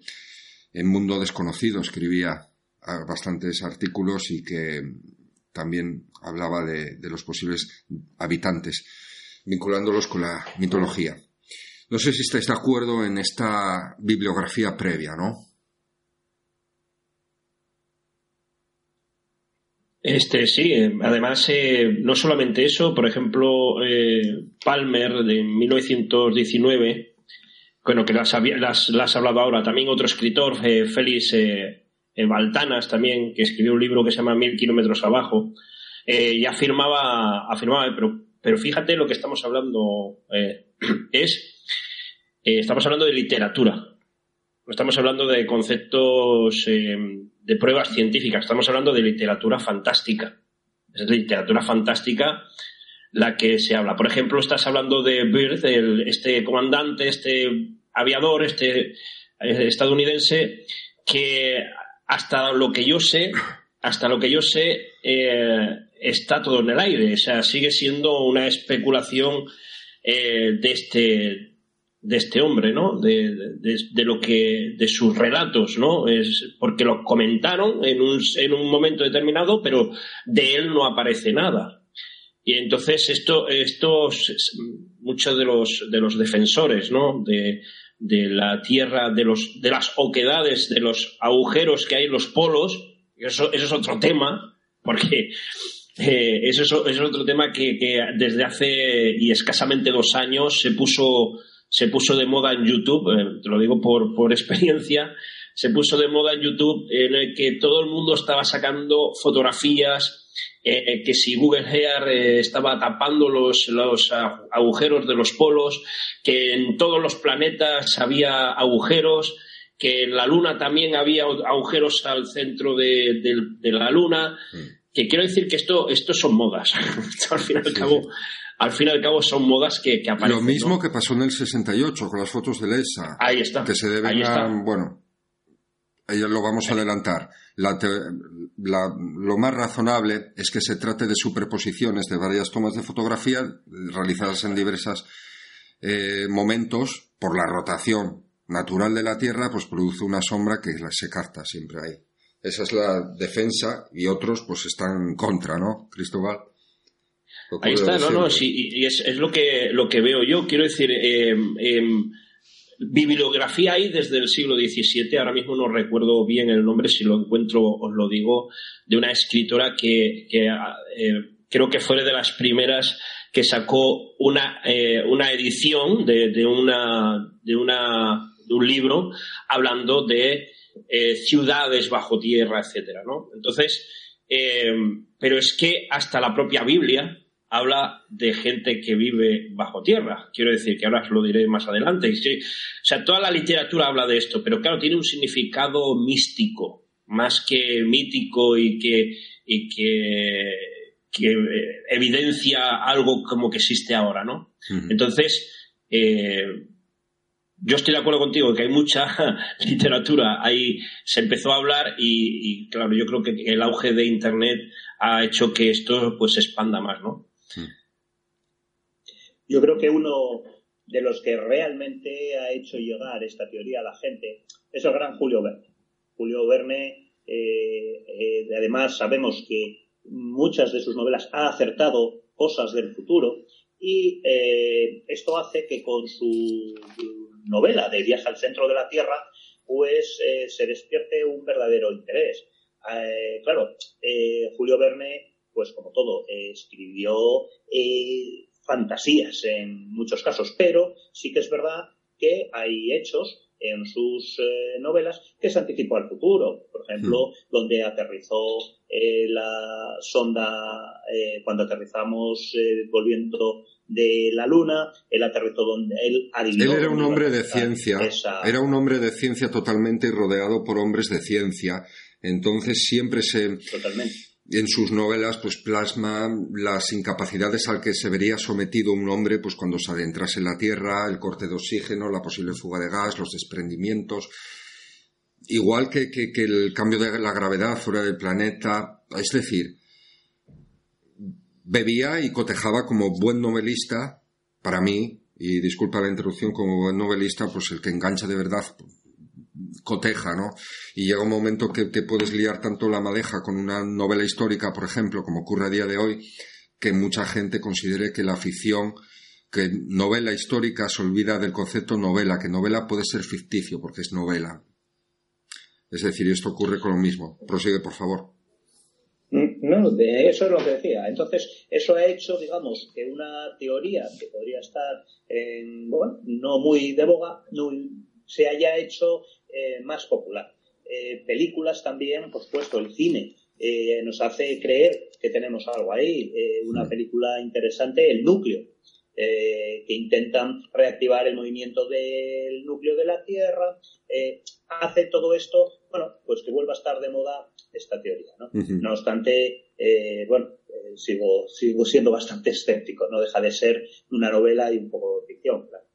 en Mundo Desconocido escribía ah, bastantes artículos y que también hablaba de, de los posibles habitantes, vinculándolos con la mitología. No sé si estáis de acuerdo en esta bibliografía previa, ¿no? Este sí, eh, además eh, no solamente eso, por ejemplo, eh, Palmer de 1919, bueno, que las, las, las hablado ahora, también otro escritor, Félix Baltanas también, que escribió un libro que se llama Mil kilómetros abajo, y afirmaba, afirmaba pero, pero fíjate lo que estamos hablando es, estamos hablando de literatura, no estamos hablando de conceptos de pruebas científicas, estamos hablando de literatura fantástica. Es literatura fantástica la que se habla. Por ejemplo, estás hablando de Bird, este comandante, este aviador, este eh, estadounidense, que hasta lo que yo sé, hasta lo que yo sé, eh, está todo en el aire. O sea, sigue siendo una especulación eh, de este de este hombre, ¿no? De, de, lo que, de sus relatos, ¿no? Es porque lo comentaron en un, en un momento determinado, pero de él no aparece nada. Y entonces esto, estos, muchos de los, de los defensores, ¿no? De, de la tierra, de los, de las oquedades, de los agujeros que hay en los polos, eso, eso es otro tema, porque eh, eso, es, es, otro tema que, que desde hace y escasamente dos años se puso se puso de moda en YouTube, eh, te lo digo por, por experiencia, se puso de moda en YouTube en el que todo el mundo estaba sacando fotografías eh, que si Google Earth eh, estaba tapando los, los agujeros de los polos, que en todos los planetas había agujeros, que en la Luna también había agujeros al centro de, la Luna. Mm. Que quiero decir que esto, esto son modas. al fin y al cabo, al fin y al cabo son modas que, aparecen. Lo mismo que pasó en el 68 con las fotos de ESA. Ahí está. Que se deben a, bueno, ellos lo vamos a adelantar. lo más razonable es que se trate de superposiciones de varias tomas de fotografía realizadas en diversos eh, momentos por la rotación natural de la Tierra, pues produce una sombra que se capta siempre ahí. Esa es la defensa y otros pues están en contra, ¿no, Cristóbal? Ahí está, no, no, sí, y es, lo, que, lo que veo yo. Quiero decir, eh, bibliografía hay desde el siglo XVII, ahora mismo no recuerdo bien el nombre, si lo encuentro os lo digo, de una escritora que, eh, creo que fue de las primeras que sacó una, eh, una edición de, una, de, una, de un libro hablando de eh, ciudades bajo tierra, etcétera, ¿no? Entonces, pero es que hasta la propia Biblia habla de gente que vive bajo tierra. Quiero decir, que ahora os lo diré más adelante. o sea, toda la literatura habla de esto, pero claro, tiene un significado místico, más que mítico y que, que, eh, evidencia algo como que existe ahora, ¿no? Entonces, eh, yo estoy de acuerdo contigo que hay mucha literatura, ahí se empezó a hablar y, y, claro, yo creo que el auge de Internet ha hecho que esto pues se expanda más, ¿no? Yo creo que uno de los que realmente ha hecho llegar esta teoría a la gente es el gran Julio Verne. Julio Verne, eh, eh, además, sabemos que muchas de sus novelas ha acertado cosas del futuro y eh, esto hace que con su novela de Viaje al centro de la Tierra, pues se despierte un verdadero interés. claro, Julio Verne pues como todo, escribió eh, fantasías en muchos casos, pero sí que es verdad que hay hechos en sus eh, novelas que se anticipó al futuro. Por ejemplo, hmm. donde aterrizó eh, la sonda, cuando aterrizamos volviendo de la Luna, él aterrizó donde él adivinó. Él era un hombre de ciencia, era un hombre de ciencia totalmente rodeado por hombres de ciencia. Entonces siempre se. Totalmente en sus novelas pues plasma las incapacidades al que se vería sometido un hombre pues cuando se adentrase en la Tierra, el corte de oxígeno, la posible fuga de gas, los desprendimientos, igual que, el cambio de la gravedad fuera del planeta, es decir, bebía y cotejaba como buen novelista, para mí, y disculpa la interrupción, como buen novelista, pues el que engancha de verdad coteja, ¿no? Y llega un momento que te puedes liar tanto la madeja con una novela histórica, por ejemplo, como ocurre a día de hoy, que mucha gente considere que la ficción, que novela histórica se olvida del concepto novela, que novela puede ser ficticio porque es novela. Es decir, esto ocurre con lo mismo. Prosigue, por favor. Mm, no, eso es lo que decía. Entonces, eso ha hecho, digamos, que una teoría que podría estar, en, no muy de boga, no, se haya hecho eh, más popular. Eh, películas también, por supuesto, el cine eh, nos hace creer que tenemos algo ahí. una película interesante, El Núcleo, que intentan reactivar el movimiento del núcleo de la Tierra. hace todo esto, bueno, pues que vuelva a estar de moda esta teoría. No, no obstante, bueno, sigo, sigo siendo bastante escéptico. No deja de ser una novela y un poco de ficción, claro.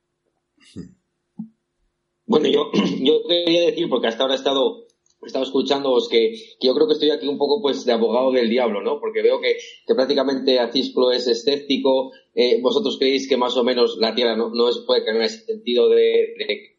Bueno, yo, yo quería decir, porque hasta ahora he estado, he estado escuchándoos, que, que, yo creo que estoy aquí un poco pues de abogado del diablo, ¿no? Porque veo que, que prácticamente Acisclo es escéptico, eh, vosotros creéis que más o menos la Tierra no, no es, puede tener ese sentido de, de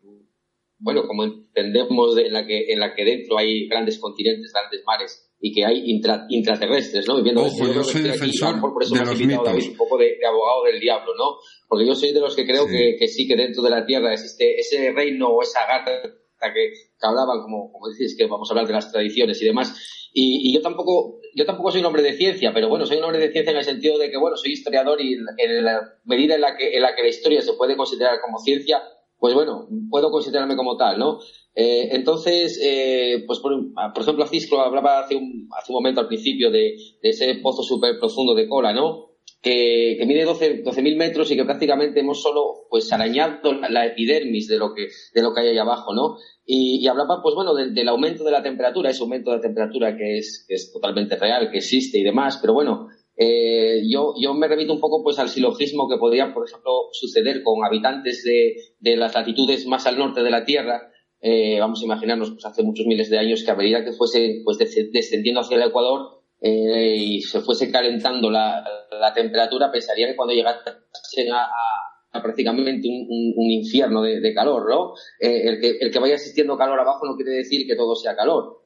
bueno, como entendemos en la que en la que dentro hay grandes continentes, grandes mares y que hay intraterrestres, ¿no? Viviendo Ojo, yo, soy defensor por eso de los mitos. David un poco de, abogado del diablo, ¿no? Porque yo soy de los que creo Que, que, sí, que dentro de la Tierra existe ese reino o esa gata que, que hablaban, como, como decís, que vamos a hablar de las tradiciones y demás. Y, y, yo tampoco, yo tampoco soy un hombre de ciencia, pero bueno, soy un hombre de ciencia en el sentido de que, bueno, soy historiador y en la medida en la que, en la que la historia se puede considerar como ciencia, pues bueno, puedo considerarme como tal, ¿no? Eh, entonces, eh, pues por, por, ejemplo, Cisco hablaba hace un, hace un momento al principio de, de ese pozo súper profundo de cola, ¿no? Que, que, mide 12.000 12 metros y que prácticamente hemos solo pues arañado la, epidermis de lo que de lo que hay ahí abajo, ¿no? Y, y hablaba, pues bueno, del, del, aumento de la temperatura, ese aumento de temperatura que es, que es totalmente real, que existe y demás, pero bueno, eh, yo, yo me remito un poco pues al silogismo que podría, por ejemplo, suceder con habitantes de, de las latitudes más al norte de la Tierra. Eh, vamos a imaginarnos pues hace muchos miles de años que a medida que fuese pues descendiendo hacia el Ecuador eh, y se fuese calentando la, la, temperatura, pensaría que cuando llegasen a, a prácticamente un, un, infierno de, calor, ¿no? Eh, el, que, el que vaya existiendo calor abajo no quiere decir que todo sea calor.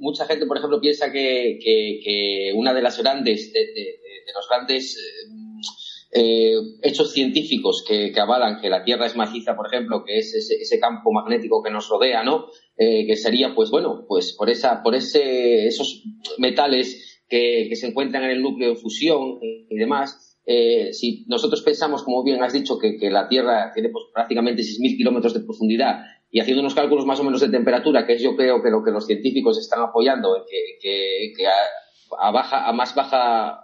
Mucha gente, por ejemplo, piensa que, que, una de las grandes, de, de, de los grandes eh, hechos científicos que, avalan que la Tierra es maciza, por ejemplo, que es ese, campo magnético que nos rodea, ¿no? Eh, que sería, pues bueno, pues por esa, por ese, esos metales que, se encuentran en el núcleo de fusión y demás, eh, si nosotros pensamos, como bien has dicho, que, la Tierra tiene pues, prácticamente 6.000 kilómetros de profundidad y haciendo unos cálculos más o menos de temperatura, que es yo creo que lo que los científicos están apoyando, que, que, a, más baja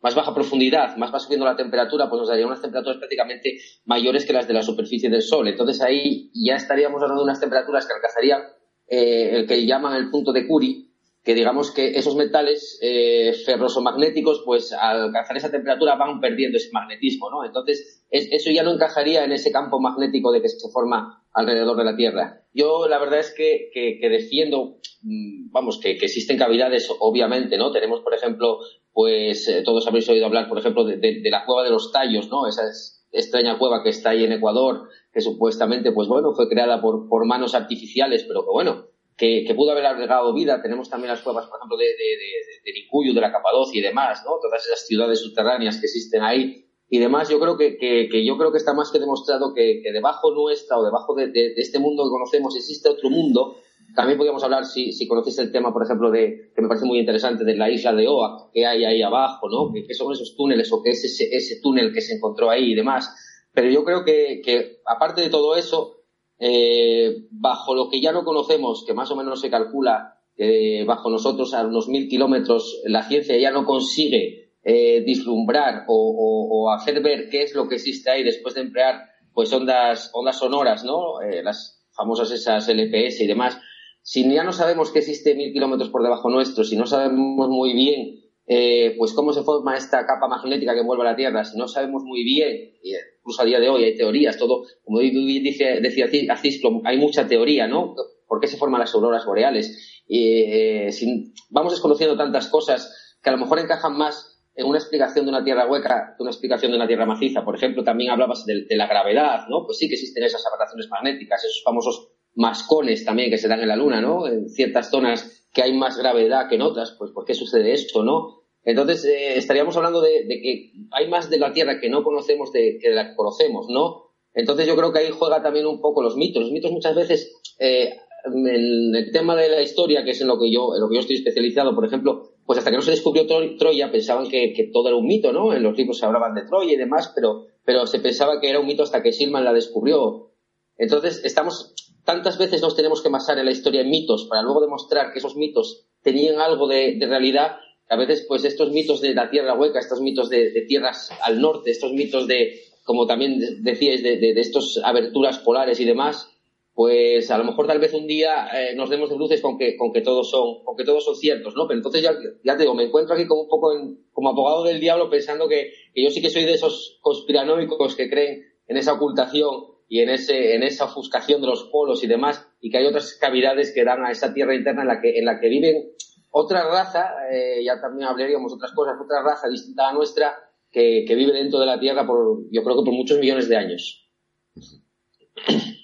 más baja profundidad, más va subiendo la temperatura, pues nos daría unas temperaturas prácticamente mayores que las de la superficie del Sol. Entonces ahí ya estaríamos hablando de unas temperaturas que alcanzarían eh, el que llaman el punto de Curie, que digamos que esos metales eh, ferrosomagnéticos, pues al alcanzar esa temperatura van perdiendo ese magnetismo, ¿no? Entonces, es, eso ya no encajaría en ese campo magnético de que se forma alrededor de la Tierra. Yo la verdad es que, que, defiendo, mm, vamos, que, existen cavidades, obviamente, ¿no? Tenemos, por ejemplo, pues eh, todos habréis oído hablar, por ejemplo, de, la cueva de los tallos, ¿no? Esa es extraña cueva que está ahí en Ecuador, que supuestamente, pues bueno, fue creada por, por manos artificiales, pero que bueno, que, pudo haber agregado vida. Tenemos también las cuevas, por ejemplo, de, de, de, la Capadocia y demás, ¿no? Todas esas ciudades subterráneas que existen ahí y demás. Yo creo que, que, yo creo que está más que demostrado que, debajo nuestra o debajo de, de, este mundo que conocemos existe otro mundo. También podríamos hablar, si, si conocéis el tema, por ejemplo, de, que me parece muy interesante, de la isla de Oak, que hay ahí abajo, ¿no? ¿Qué son esos túneles o qué es ese, ese túnel que se encontró ahí y demás? Pero yo creo que, aparte de todo eso, eh, bajo lo que ya no conocemos, que más o menos se calcula que bajo nosotros a unos mil kilómetros la ciencia ya no consigue eh, vislumbrar o, o, o, hacer ver qué es lo que existe ahí después de emplear pues ondas, ondas sonoras, ¿no? Eh, las famosas esas LPS y demás. Si ya no sabemos que existe mil kilómetros por debajo nuestro, si no sabemos muy bien eh, pues cómo se forma esta capa magnética que envuelve la Tierra, si no sabemos muy bien, incluso a día de hoy hay teorías, todo, como dice, decía Cisco, hay mucha teoría, ¿no? ¿Por qué se forman las auroras boreales? Eh, sin, vamos desconociendo tantas cosas que a lo mejor encajan más en una explicación de una Tierra hueca que una explicación de una Tierra maciza. Por ejemplo, también hablabas de, de la gravedad, ¿no? Pues sí que existen esas aberraciones magnéticas, esos famosos mascones también que se dan en la Luna, ¿no? En ciertas zonas que hay más gravedad que en otras, pues ¿por qué sucede esto, no? Entonces, eh, estaríamos hablando de, de, que hay más de la Tierra que no conocemos de, que la que conocemos, ¿no? Entonces yo creo que ahí juega también un poco los mitos. Los mitos muchas veces, eh, en el tema de la historia, que es en lo que yo, en lo que yo estoy especializado, por ejemplo, pues hasta que no se descubrió Troya pensaban que, que todo era un mito, ¿no? En los libros se hablaban de Troya y demás, pero, pero se pensaba que era un mito hasta que Silman la descubrió. Entonces, estamos tantas veces nos tenemos que basar en la historia en mitos para luego demostrar que esos mitos tenían algo de, realidad. A veces, pues estos mitos de la tierra hueca, estos mitos de, tierras al norte, estos mitos de, como también decíais, de, de, estas aberturas polares y demás, pues a lo mejor tal vez un día eh, nos demos de luces con que, todos son, con que todos son ciertos, ¿no? Pero entonces ya, ya te digo, me encuentro aquí como un poco como abogado del diablo pensando que, que yo sí que soy de esos conspiranoicos que creen en esa ocultación y en, ese, en esa ofuscación de los polos y demás, y que hay otras cavidades que dan a esa tierra interna en la que, en la que viven otra raza, eh, ya también hablaríamos otras cosas, otra raza distinta a nuestra, que, que, vive dentro de la Tierra por, yo creo que por muchos millones de años.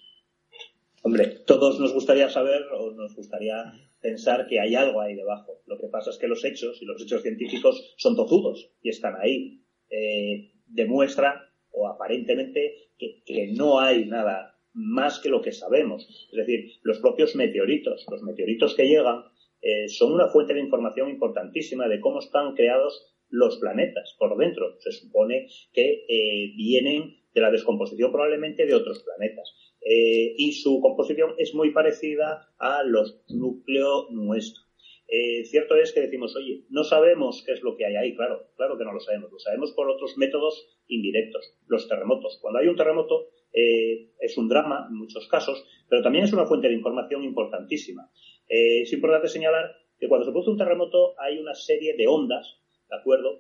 Hombre, todos nos gustaría saber o nos gustaría pensar que hay algo ahí debajo. Lo que pasa es que los hechos y los hechos científicos son tozudos y están ahí. Eh, demuestra o aparentemente que, no hay nada más que lo que sabemos. Es decir, los propios meteoritos, los meteoritos que llegan, eh, son una fuente de información importantísima de cómo están creados los planetas por dentro. Se supone que eh, vienen de la descomposición probablemente de otros planetas. Eh, y su composición es muy parecida a los núcleos nuestros. Eh, cierto es que decimos, oye, no sabemos qué es lo que hay ahí, claro, claro que no lo sabemos, lo sabemos por otros métodos indirectos, los terremotos. Cuando hay un terremoto eh, es un drama en muchos casos, pero también es una fuente de información importantísima. es importante señalar que cuando se produce un terremoto hay una serie de ondas, ¿de acuerdo?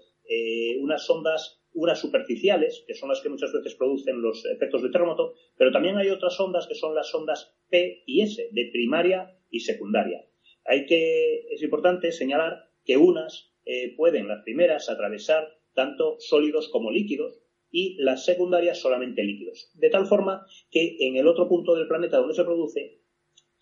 unas ondas unas superficiales, que son las que muchas veces producen los efectos de terremoto, pero también hay otras ondas que son las ondas P y S, de primaria y secundaria. Hay que, es importante señalar que unas eh, pueden, las primeras, atravesar tanto sólidos como líquidos y las secundarias solamente líquidos. De tal forma que en el otro punto del planeta donde se produce,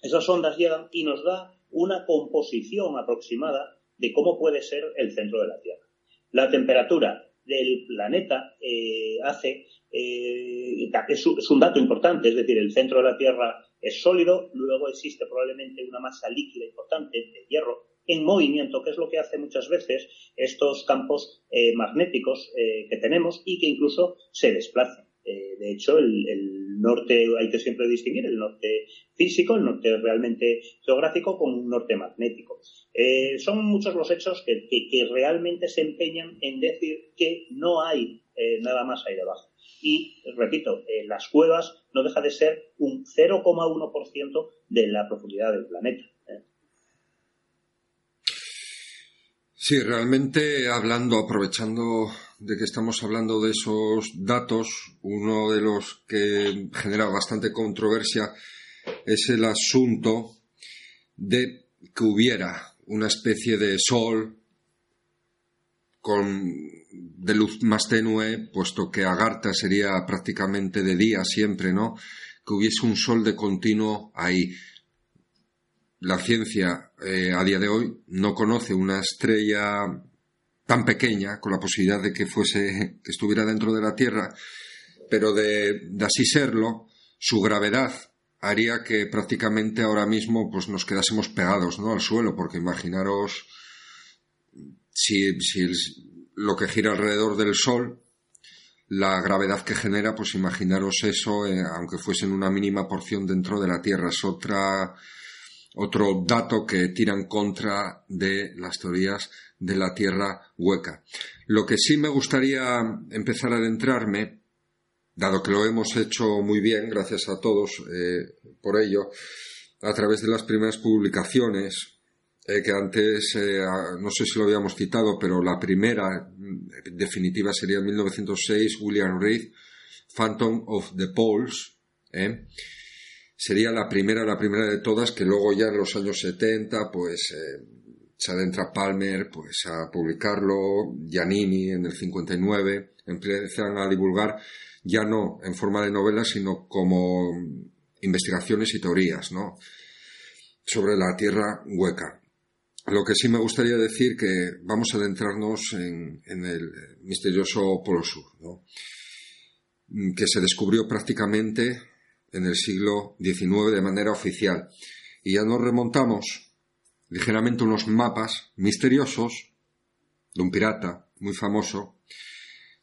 esas ondas llegan y nos da una composición aproximada de cómo puede ser el centro de la Tierra. La temperatura del planeta eh, hace, eh, es, un dato importante, es decir, el centro de la Tierra es sólido, luego existe probablemente una masa líquida importante de hierro en movimiento, que es lo que hace muchas veces estos campos eh, magnéticos que tenemos y que incluso se desplacen. de hecho, el, norte hay que siempre distinguir el norte físico, el norte realmente geográfico, con un norte magnético. Eh, son muchos los hechos que, realmente se empeñan en decir que no hay eh, nada más ahí debajo. Y, repito, eh, las cuevas no deja de ser un 0,1% de la profundidad del planeta. Sí, realmente hablando, aprovechando de que estamos hablando de esos datos, uno de los que genera bastante controversia es el asunto de que hubiera una especie de sol con de luz más tenue, puesto que Agartha sería prácticamente de día siempre, ¿no? Que hubiese un sol de continuo ahí. La ciencia eh, a día de hoy no conoce una estrella tan pequeña, con la posibilidad de que fuese, que estuviera dentro de la Tierra, pero de, de así serlo, su gravedad haría que prácticamente ahora mismo pues nos quedásemos pegados ¿no? al suelo, porque imaginaros si, lo que gira alrededor del Sol, la gravedad que genera, pues imaginaros eso, eh, aunque fuese en una mínima porción dentro de la Tierra. Es otra, otro dato que tira en contra de las teorías de la Tierra hueca. Lo que sí me gustaría empezar a adentrarme dado que lo hemos hecho muy bien, gracias a todos eh, por ello, a través de las primeras publicaciones, eh, que antes, eh, no sé si lo habíamos citado, pero la primera mm, definitiva sería en 1906, William Reed, Phantom of the Poles, sería la primera, la primera de todas, que luego ya en los años 70, pues se adentra Palmer pues a publicarlo, Giannini en el 59, empiezan a divulgar ya no en forma de novela, sino como investigaciones y teorías, ¿no? Sobre la Tierra hueca. Lo que sí me gustaría decir que vamos a adentrarnos en, el misterioso Polo Sur, ¿no? que se descubrió prácticamente en el siglo XIX de manera oficial. Y ya nos remontamos ligeramente unos mapas misteriosos de un pirata muy famoso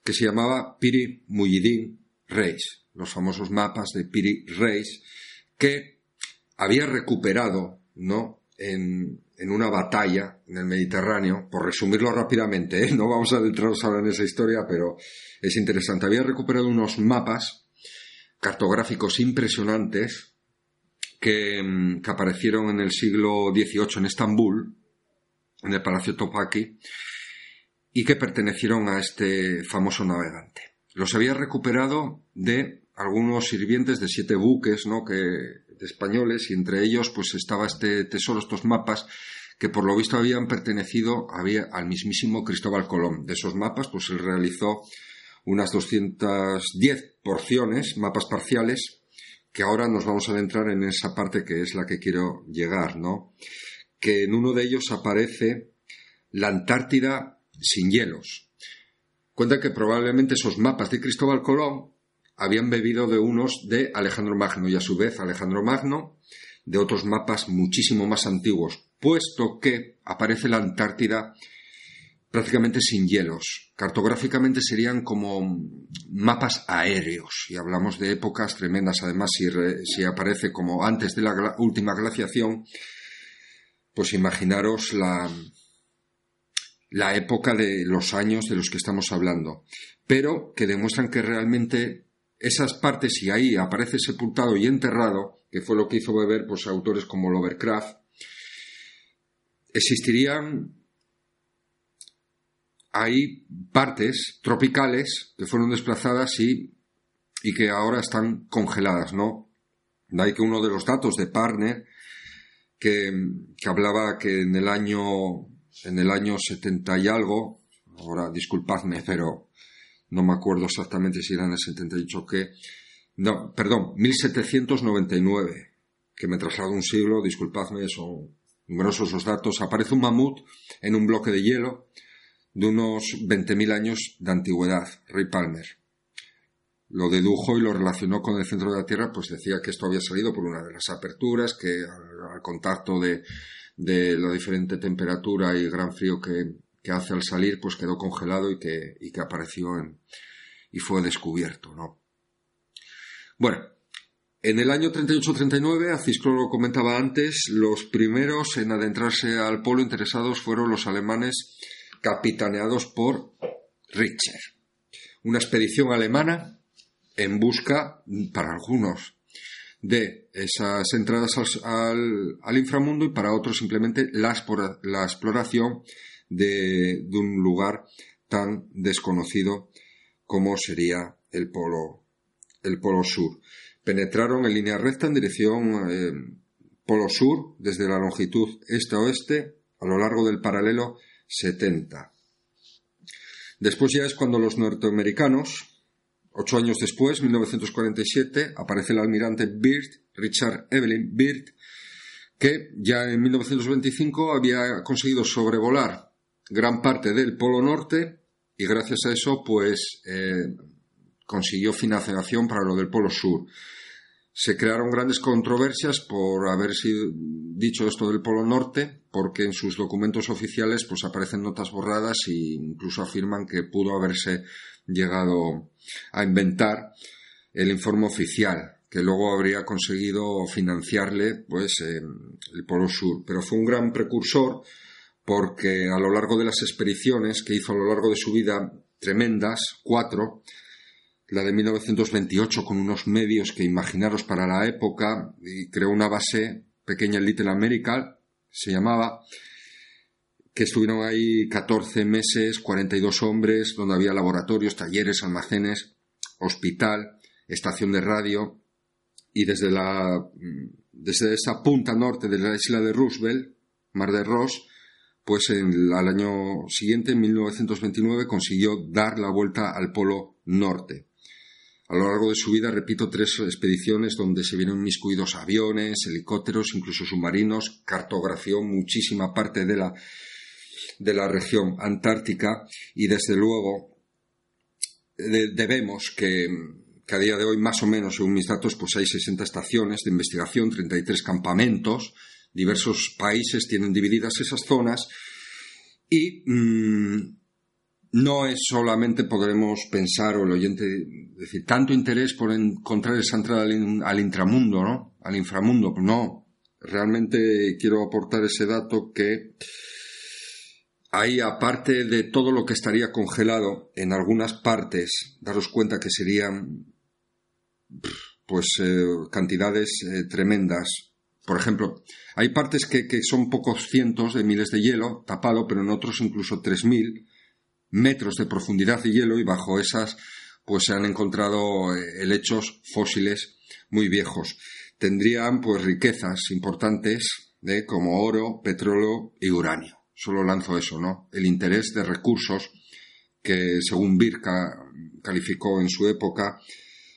que se llamaba Piri Muhyiddin Reis, los famosos mapas de Piri Reis, que había recuperado, ¿no? En, una batalla en el Mediterráneo, por resumirlo rápidamente, ¿eh? no vamos a adentrarnos ahora en esa historia, pero es interesante. Había recuperado unos mapas cartográficos impresionantes que, mm, que aparecieron en el siglo XVIII en Estambul, en el Palacio Topaki, y que pertenecieron a este famoso navegante. Los había recuperado de algunos sirvientes de siete buques, ¿no? Que, españoles, y entre ellos, pues estaba este tesoro, estos mapas, que por lo visto habían pertenecido había, al mismísimo Cristóbal Colón. De esos mapas, pues él realizó unas 210 porciones, mapas parciales, que ahora nos vamos a adentrar en esa parte que es la que quiero llegar, ¿no? Que en uno de ellos aparece la Antártida sin hielos. Cuenta que probablemente esos mapas de Cristóbal Colón habían bebido de unos de Alejandro Magno y a su vez Alejandro Magno de otros mapas muchísimo más antiguos, puesto que aparece la Antártida prácticamente sin hielos. Cartográficamente serían como mapas aéreos y hablamos de épocas tremendas. Además, si, si aparece como antes de la última glaciación, pues imaginaros la, la época de los años de los que estamos hablando, pero que demuestran que realmente esas partes, y ahí aparece sepultado y enterrado, que fue lo que hizo beber pues, autores como Lovecraft, existirían hay partes tropicales que fueron desplazadas y, y que ahora están congeladas, ¿no? De ahí que uno de los datos de Parner, que, que hablaba que en el año en el año 70 y algo, ahora disculpadme, pero no me acuerdo exactamente si era en el 78 o qué, no, perdón, 1799, que me traslado un siglo, disculpadme, son numerosos los datos, aparece un mamut en un bloque de hielo de unos 20.000 años de antigüedad, Ray Palmer. Lo dedujo y lo relacionó con el centro de la Tierra, pues decía que esto había salido por una de las aperturas, que al contacto de, de la diferente temperatura y gran frío que, hace al salir, pues quedó congelado y que, y que apareció en, y fue descubierto, ¿no? Bueno, en el año 38-39, Acisclo lo comentaba antes, los primeros en adentrarse al polo interesados fueron los alemanes capitaneados por Richter. Una expedición alemana en busca, para algunos, de esas entradas al, inframundo y para otros simplemente la, exploración de, un lugar tan desconocido como sería el polo, el polo sur. Penetraron en línea recta en dirección eh, polo sur desde la longitud este-oeste a lo largo del paralelo 70. Después ya es cuando los norteamericanos, Ocho años después, 1947, aparece el almirante Byrd, Richard Evelyn Byrd, que ya en 1925 había conseguido sobrevolar gran parte del Polo Norte y gracias a eso, pues, eh, consiguió financiación para lo del Polo Sur. Se crearon grandes controversias por haber sido dicho esto del Polo Norte, porque en sus documentos oficiales pues aparecen notas borradas e incluso afirman que pudo haberse llegado a inventar el informe oficial que luego habría conseguido financiarle pues el Polo Sur, pero fue un gran precursor porque a lo largo de las expediciones que hizo a lo largo de su vida tremendas, cuatro, la de 1928 con unos medios que imaginaros para la época y creó una base pequeña en Little America, se llamaba, que estuvieron ahí 14 meses, 42 hombres, donde había laboratorios, talleres, almacenes, hospital, estación de radio, y desde la, desde esa punta norte de la isla de Roosevelt, Mar de Ross, pues en, al año siguiente, en 1929, consiguió dar la vuelta al polo norte. A lo largo de su vida, repito, tres expediciones donde se vieron miscuidos aviones, helicópteros, incluso submarinos, cartografió muchísima parte de la, de la región antártica y desde luego debemos que, que, a día de hoy, más o menos, según mis datos, pues hay 60 estaciones de investigación, 33 campamentos, diversos países tienen divididas esas zonas y mm, no es solamente podremos pensar o el oyente decir tanto interés por encontrar esa entrada al, intramundo, ¿no? Al inframundo, no. Realmente quiero aportar ese dato que ahí aparte de todo lo que estaría congelado en algunas partes, daros cuenta que serían pues eh, cantidades eh, tremendas. Por ejemplo, hay partes que, son pocos cientos de miles de hielo tapado, pero en otros incluso tres mil metros de profundidad de hielo y bajo esas pues se han encontrado eh, helechos fósiles muy viejos. Tendrían pues riquezas importantes de como oro, petróleo y uranio. Solo lanzo eso, ¿no? El interés de recursos que según Birka calificó en su época,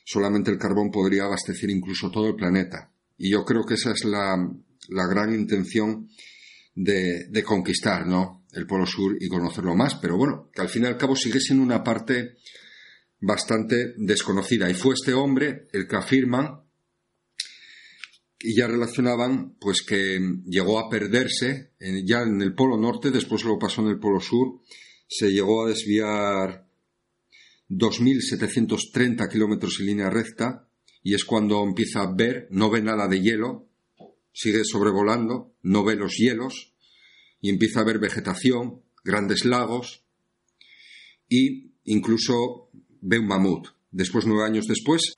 solamente el carbón podría abastecer incluso todo el planeta. Y yo creo que esa es la, la gran intención de, de conquistar, ¿no? el Polo Sur y conocerlo más, pero bueno, que al fin y al cabo sigue siendo una parte bastante desconocida. Y fue este hombre el que afirman y ya relacionaban pues que llegó a perderse ya en el Polo Norte, después lo pasó en el Polo Sur, se llegó a desviar 2.730 kilómetros en línea recta y es cuando empieza a ver, no ve nada de hielo, sigue sobrevolando, no ve los hielos y empieza a ver vegetación, grandes lagos y incluso ve un mamut. Después, nueve años después,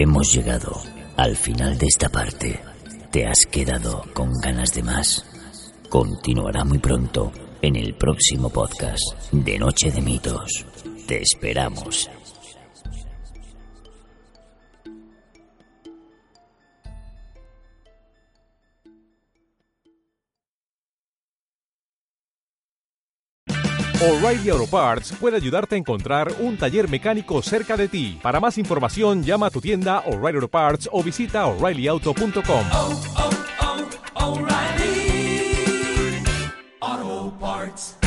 Hemos llegado al final de esta parte. ¿Te has quedado con ganas de más? Continuará muy pronto en el próximo podcast de Noche de Mitos. Te esperamos. O'Reilly Auto Parts puede ayudarte a encontrar un taller mecánico cerca de ti. Para más información, llama a tu tienda O'Reilly Auto Parts o visita oreillyauto.com. parts.